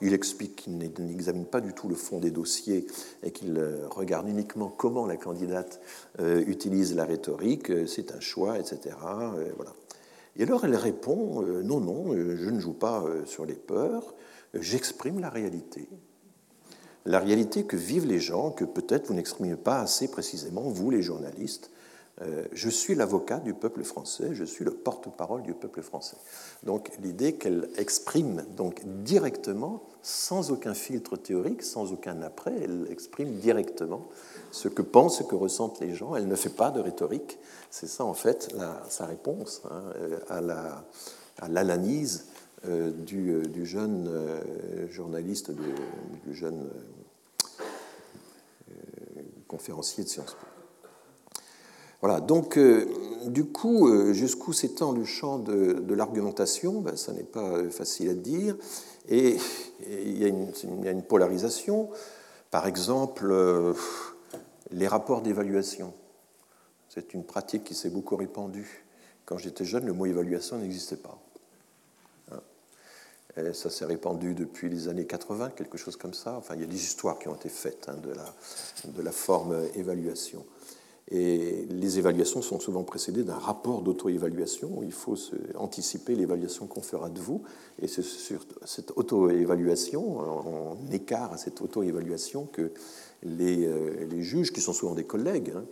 Il explique qu'il n'examine pas du tout le fond des dossiers et qu'il euh, regarde uniquement comment la candidate euh, utilise la rhétorique. C'est un choix, etc. voilà. Et alors elle répond non, non, je ne joue pas sur les peurs, j'exprime la réalité. La réalité que vivent les gens, que peut-être vous n'exprimez pas assez précisément, vous les journalistes, euh, je suis l'avocat du peuple français, je suis le porte-parole du peuple français. Donc l'idée qu'elle exprime donc directement, sans aucun filtre théorique, sans aucun après, elle exprime directement ce que pensent, ce que ressentent les gens. Elle ne fait pas de rhétorique. C'est ça en fait sa réponse hein, à l'analyse euh, du, jeune euh, journaliste, du jeune conférencier de Sciences Po. Voilà, donc euh, du coup, euh, jusqu'où s'étend le champ de, l'argumentation ben, Ça n'est pas euh, facile à dire. Et, il, y a une, polarisation. Par exemple, les rapports d'évaluation. C'est une pratique qui s'est beaucoup répandue. Quand j'étais jeune, le mot évaluation n'existait pas. Hein. ça s'est répandu depuis les années 80, quelque chose comme ça. Enfin, il y a des histoires qui ont été faites hein, de, la, de la forme évaluation. Et les évaluations sont souvent précédées d'un rapport d'auto-évaluation il faut anticiper l'évaluation qu'on fera de vous. Et c'est sur cette auto-évaluation, en écart à cette auto-évaluation, que les, euh, juges, qui sont souvent des collègues, hein,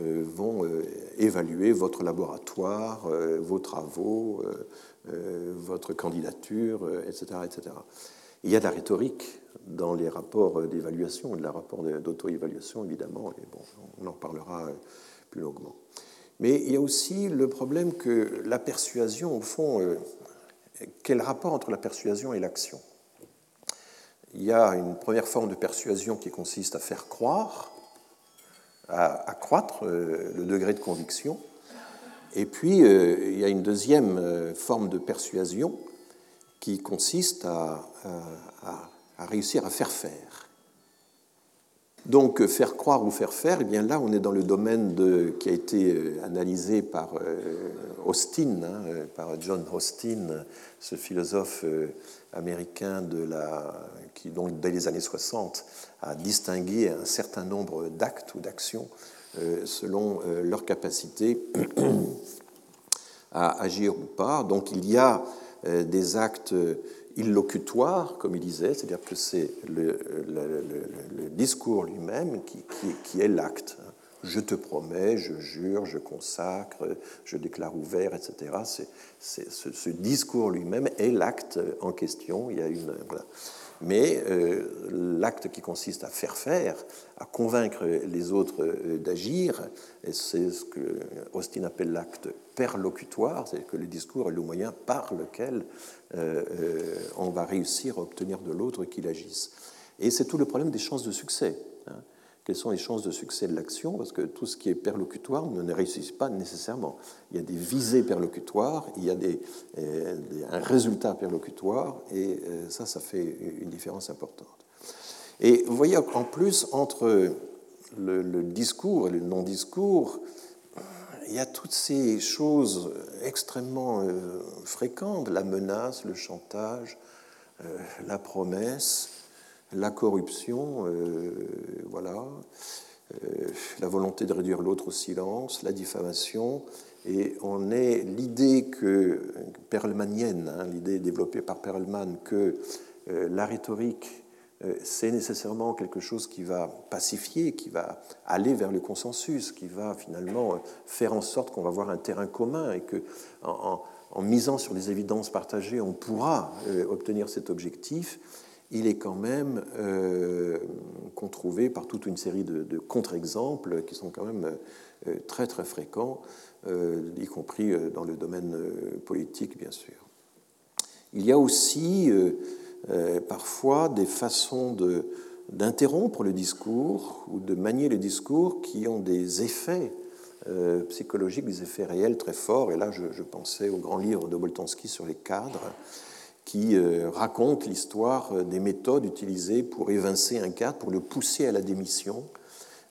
euh, vont euh, évaluer votre laboratoire, vos travaux, votre candidature, etc., etc. Il y a de la rhétorique dans les rapports d'évaluation, de la rapport d'auto-évaluation, évidemment, et bon, on en parlera plus longuement. Mais il y a aussi le problème que la persuasion, au fond, euh, quel rapport entre la persuasion et l'action? Il y a une première forme de persuasion qui consiste à faire croire, à accroître euh, le degré de conviction, et puis euh, il y a une deuxième forme de persuasion qui consiste à, réussir à faire faire. Donc faire croire ou faire faire, eh bien là on est dans le domaine qui a été euh, analysé par euh, Austin, hein, euh, par John Austin, ce philosophe américain de la, qui donc dès les années 60 a distingué un certain nombre d'actes ou d'actions selon leur capacité à agir ou pas. Donc il y a euh, des actes illocutoires, comme il disait, c'est-à-dire que c'est le, discours lui-même qui, est l'acte. Je te promets, je jure, je consacre, je déclare ouvert, etc. C'est, ce, discours lui-même est l'acte en question. Il y a une, Mais l'acte qui consiste à faire faire, à convaincre les autres d'agir, c'est ce que Austin appelle l'acte perlocutoire, c'est que le discours est le moyen par lequel on va réussir à obtenir de l'autre qu'il agisse. Et c'est tout le problème des chances de succès. Hein. Quelles sont les chances de succès de l'action? Parce que tout ce qui est perlocutoire ne réussit pas nécessairement. Il y a des visées perlocutoires, il y a euh, un résultat perlocutoire, et euh, ça, ça fait une différence importante. Et vous voyez en plus, entre le, discours et le non-discours, il y a toutes ces choses extrêmement euh, fréquentes, la menace, le chantage, la promesse, la corruption, euh, voilà, euh, la volonté de réduire l'autre au silence, la diffamation, et on est l'idée que perlmanienne, hein, l'idée développée par Perlman que euh, la rhétorique c'est nécessairement quelque chose qui va pacifier, qui va aller vers le consensus, qui va finalement faire en sorte qu'on va avoir un terrain commun et que en, misant sur les évidences partagées, on pourra obtenir cet objectif il est quand même euh, controuvé par toute une série de, contre-exemples qui sont quand même euh, très très fréquents, euh, y compris dans le domaine politique bien sûr. Il y a aussi parfois des façons d'interrompre le discours ou de manier le discours qui ont des effets psychologiques, des effets réels très forts. Et là, je, pensais au grand livre de Boltanski sur les cadres, qui euh, raconte l'histoire euh, des méthodes utilisées pour évincer un cadre, pour le pousser à la démission.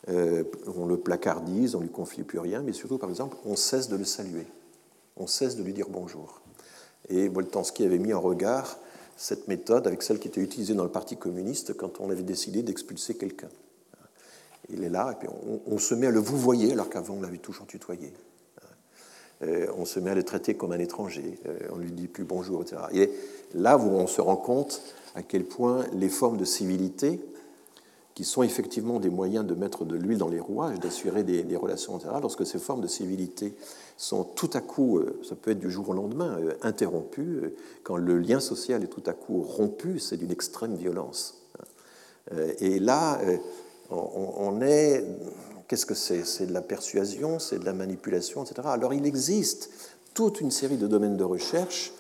Euh, on le placardise, on ne lui confie plus rien, mais surtout, par exemple, on cesse de le saluer, on cesse de lui dire bonjour. Et Boltanski avait mis en regard cette méthode avec celle qui était utilisée dans le Parti communiste quand on avait décidé d'expulser quelqu'un. Il est là, et puis on, se met à le vous voyez, alors qu'avant on l'avait toujours tutoyé. Euh, on se met à le traiter comme un étranger, euh, on lui dit plus bonjour, etc. Et là où on se rend compte à quel point les formes de civilité, qui sont effectivement des moyens de mettre de l'huile dans les rouages, d'assurer des, relations, etc., lorsque ces formes de civilité sont tout à coup, euh, ça peut être du jour au lendemain, interrompues, quand le lien social est tout à coup rompu, c'est d'une extrême violence. Et là, on est Qu'est-ce que c'est? C'est de la persuasion, c'est de la manipulation, etc. Alors il existe toute une série de domaines de recherche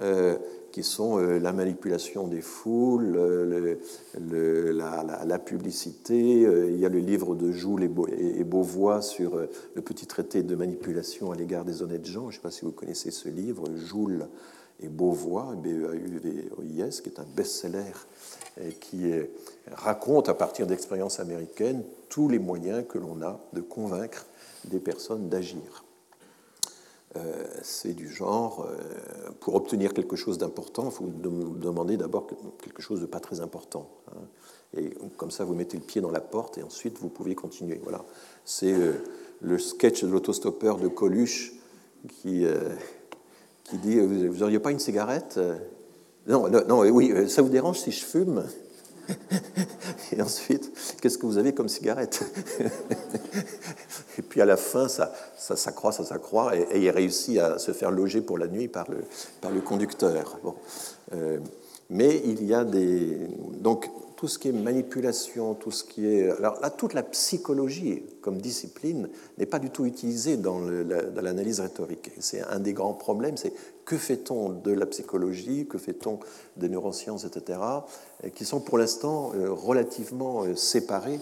euh, qui sont euh, la manipulation des foules, la, publicité. Euh, il y a le livre de Joule et, Beauvois sur le petit traité de manipulation à l'égard des honnêtes gens. Je ne sais pas si vous connaissez ce livre, Joule et Beauvois, B-E-A-U-V-O-I-S, qui est un best-seller qui raconte à partir d'expériences américaines tous les moyens que l'on a de convaincre des personnes d'agir. Euh, c'est du genre, euh, pour obtenir quelque chose d'important, il faut demander d'abord quelque chose de pas très important. Hein. Et comme ça, vous mettez le pied dans la porte et ensuite vous pouvez continuer. Voilà. C'est euh, le sketch de l'autostoppeur de Coluche qui, qui dit Vous n'auriez pas une cigarette non, non, non, oui, ça vous dérange si je fume? Et ensuite, qu'est-ce que vous avez comme cigarette Et puis à la fin, ça, ça s'accroît, ça s'accroît, et, il réussit à se faire loger pour la nuit par le, par le conducteur. Bon. Euh, mais il y a des. Donc, tout ce qui est manipulation, tout ce qui est. Alors là, toute la psychologie comme discipline n'est pas du tout utilisée dans l'analyse rhétorique. C'est un des grands problèmes, c'est que fait-on de la psychologie, que fait-on des neurosciences, etc., qui sont pour l'instant euh, relativement euh, séparés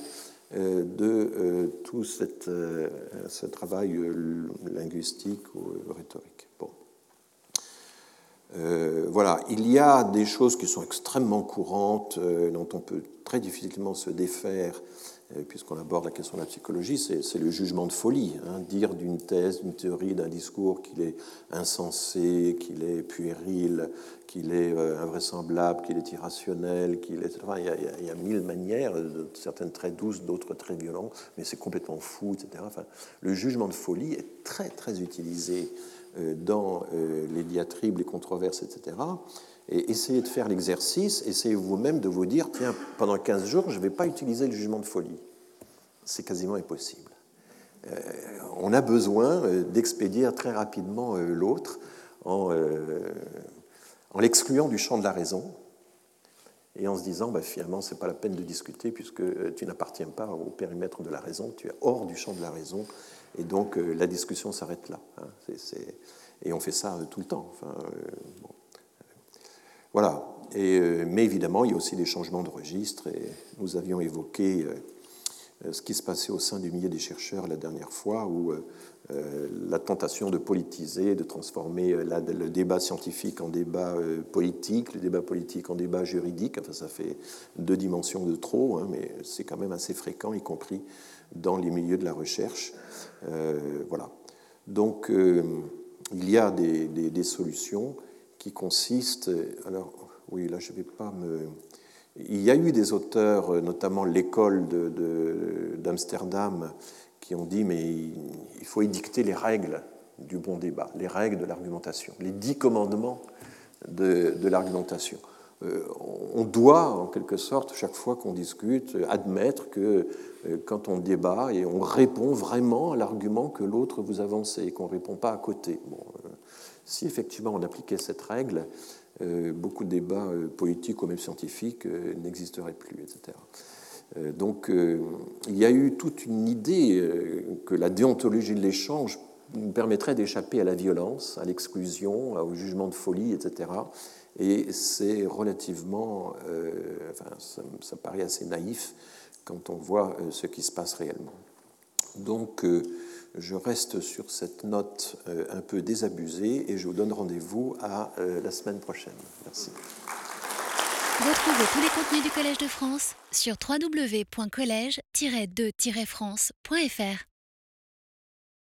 euh, de tout ce travail linguistique ou rhétorique. Euh, voilà, il y a des choses qui sont extrêmement courantes, euh, dont on peut très difficilement se défaire, euh, puisqu'on aborde la question de la psychologie, c'est le jugement de folie. Hein, dire d'une thèse, d'une théorie, d'un discours qu'il est insensé, qu'il est puéril, qu'il est invraisemblable, qu'il est irrationnel, qu'il est. il, y a, il, y a, mille manières, certaines très douces, d'autres très violentes, mais c'est complètement fou, etc. Enfin, le jugement de folie est très, très utilisé euh, dans euh, les diatribes, les controverses, etc. Et essayez de faire l'exercice, essayez vous-même de vous dire, tiens, pendant 15 jours, je ne vais pas utiliser le jugement de folie. C'est quasiment impossible. Euh, on a besoin d'expédier très rapidement l'autre en, l'excluant du champ de la raison. et en se disant bah, finalement c'est pas la peine de discuter puisque euh, tu n'appartiens pas au périmètre de la raison, tu es hors du champ de la raison et donc euh, la discussion s'arrête là. Hein. Et on fait ça euh, tout le temps. Voilà. Et, mais évidemment, il y a aussi des changements de registre nous avions évoqué ce qui se passait au sein du milieu des chercheurs la dernière fois où euh, la tentation de politiser, de transformer euh, le débat scientifique en débat euh, politique, le débat politique en débat juridique. Enfin, ça fait deux dimensions de trop, hein, mais c'est quand même assez fréquent, y compris dans les milieux de la recherche. voilà. Donc, il y a des, solutions qui consistent. Alors, oui, là, je vais pas me. Il y a eu des auteurs, notamment l'école d'Amsterdam, de, qui ont dit mais il faut édicter les règles du bon débat, les règles de l'argumentation, les dix commandements de, l'argumentation. Euh, on doit, en quelque sorte, chaque fois qu'on discute, admettre que euh, quand on débat et on répond vraiment à l'argument que l'autre vous avance et qu'on ne répond pas à côté. Bon, euh, si effectivement on appliquait cette règle, beaucoup de débats politiques ou même scientifiques n'existeraient plus, etc. Euh, donc euh, il y a eu toute une idée euh, que la déontologie de l'échange permettrait d'échapper à la violence, à l'exclusion, au jugement de folie, etc. Et c'est relativement, enfin, ça, paraît assez naïf quand on voit ce qui se passe réellement. Donc, je reste sur cette note un peu désabusée et je vous donne rendez-vous à la semaine prochaine. Merci. Retrouvez tous les contenus du Collège de France sur www.colège-2-france.fr.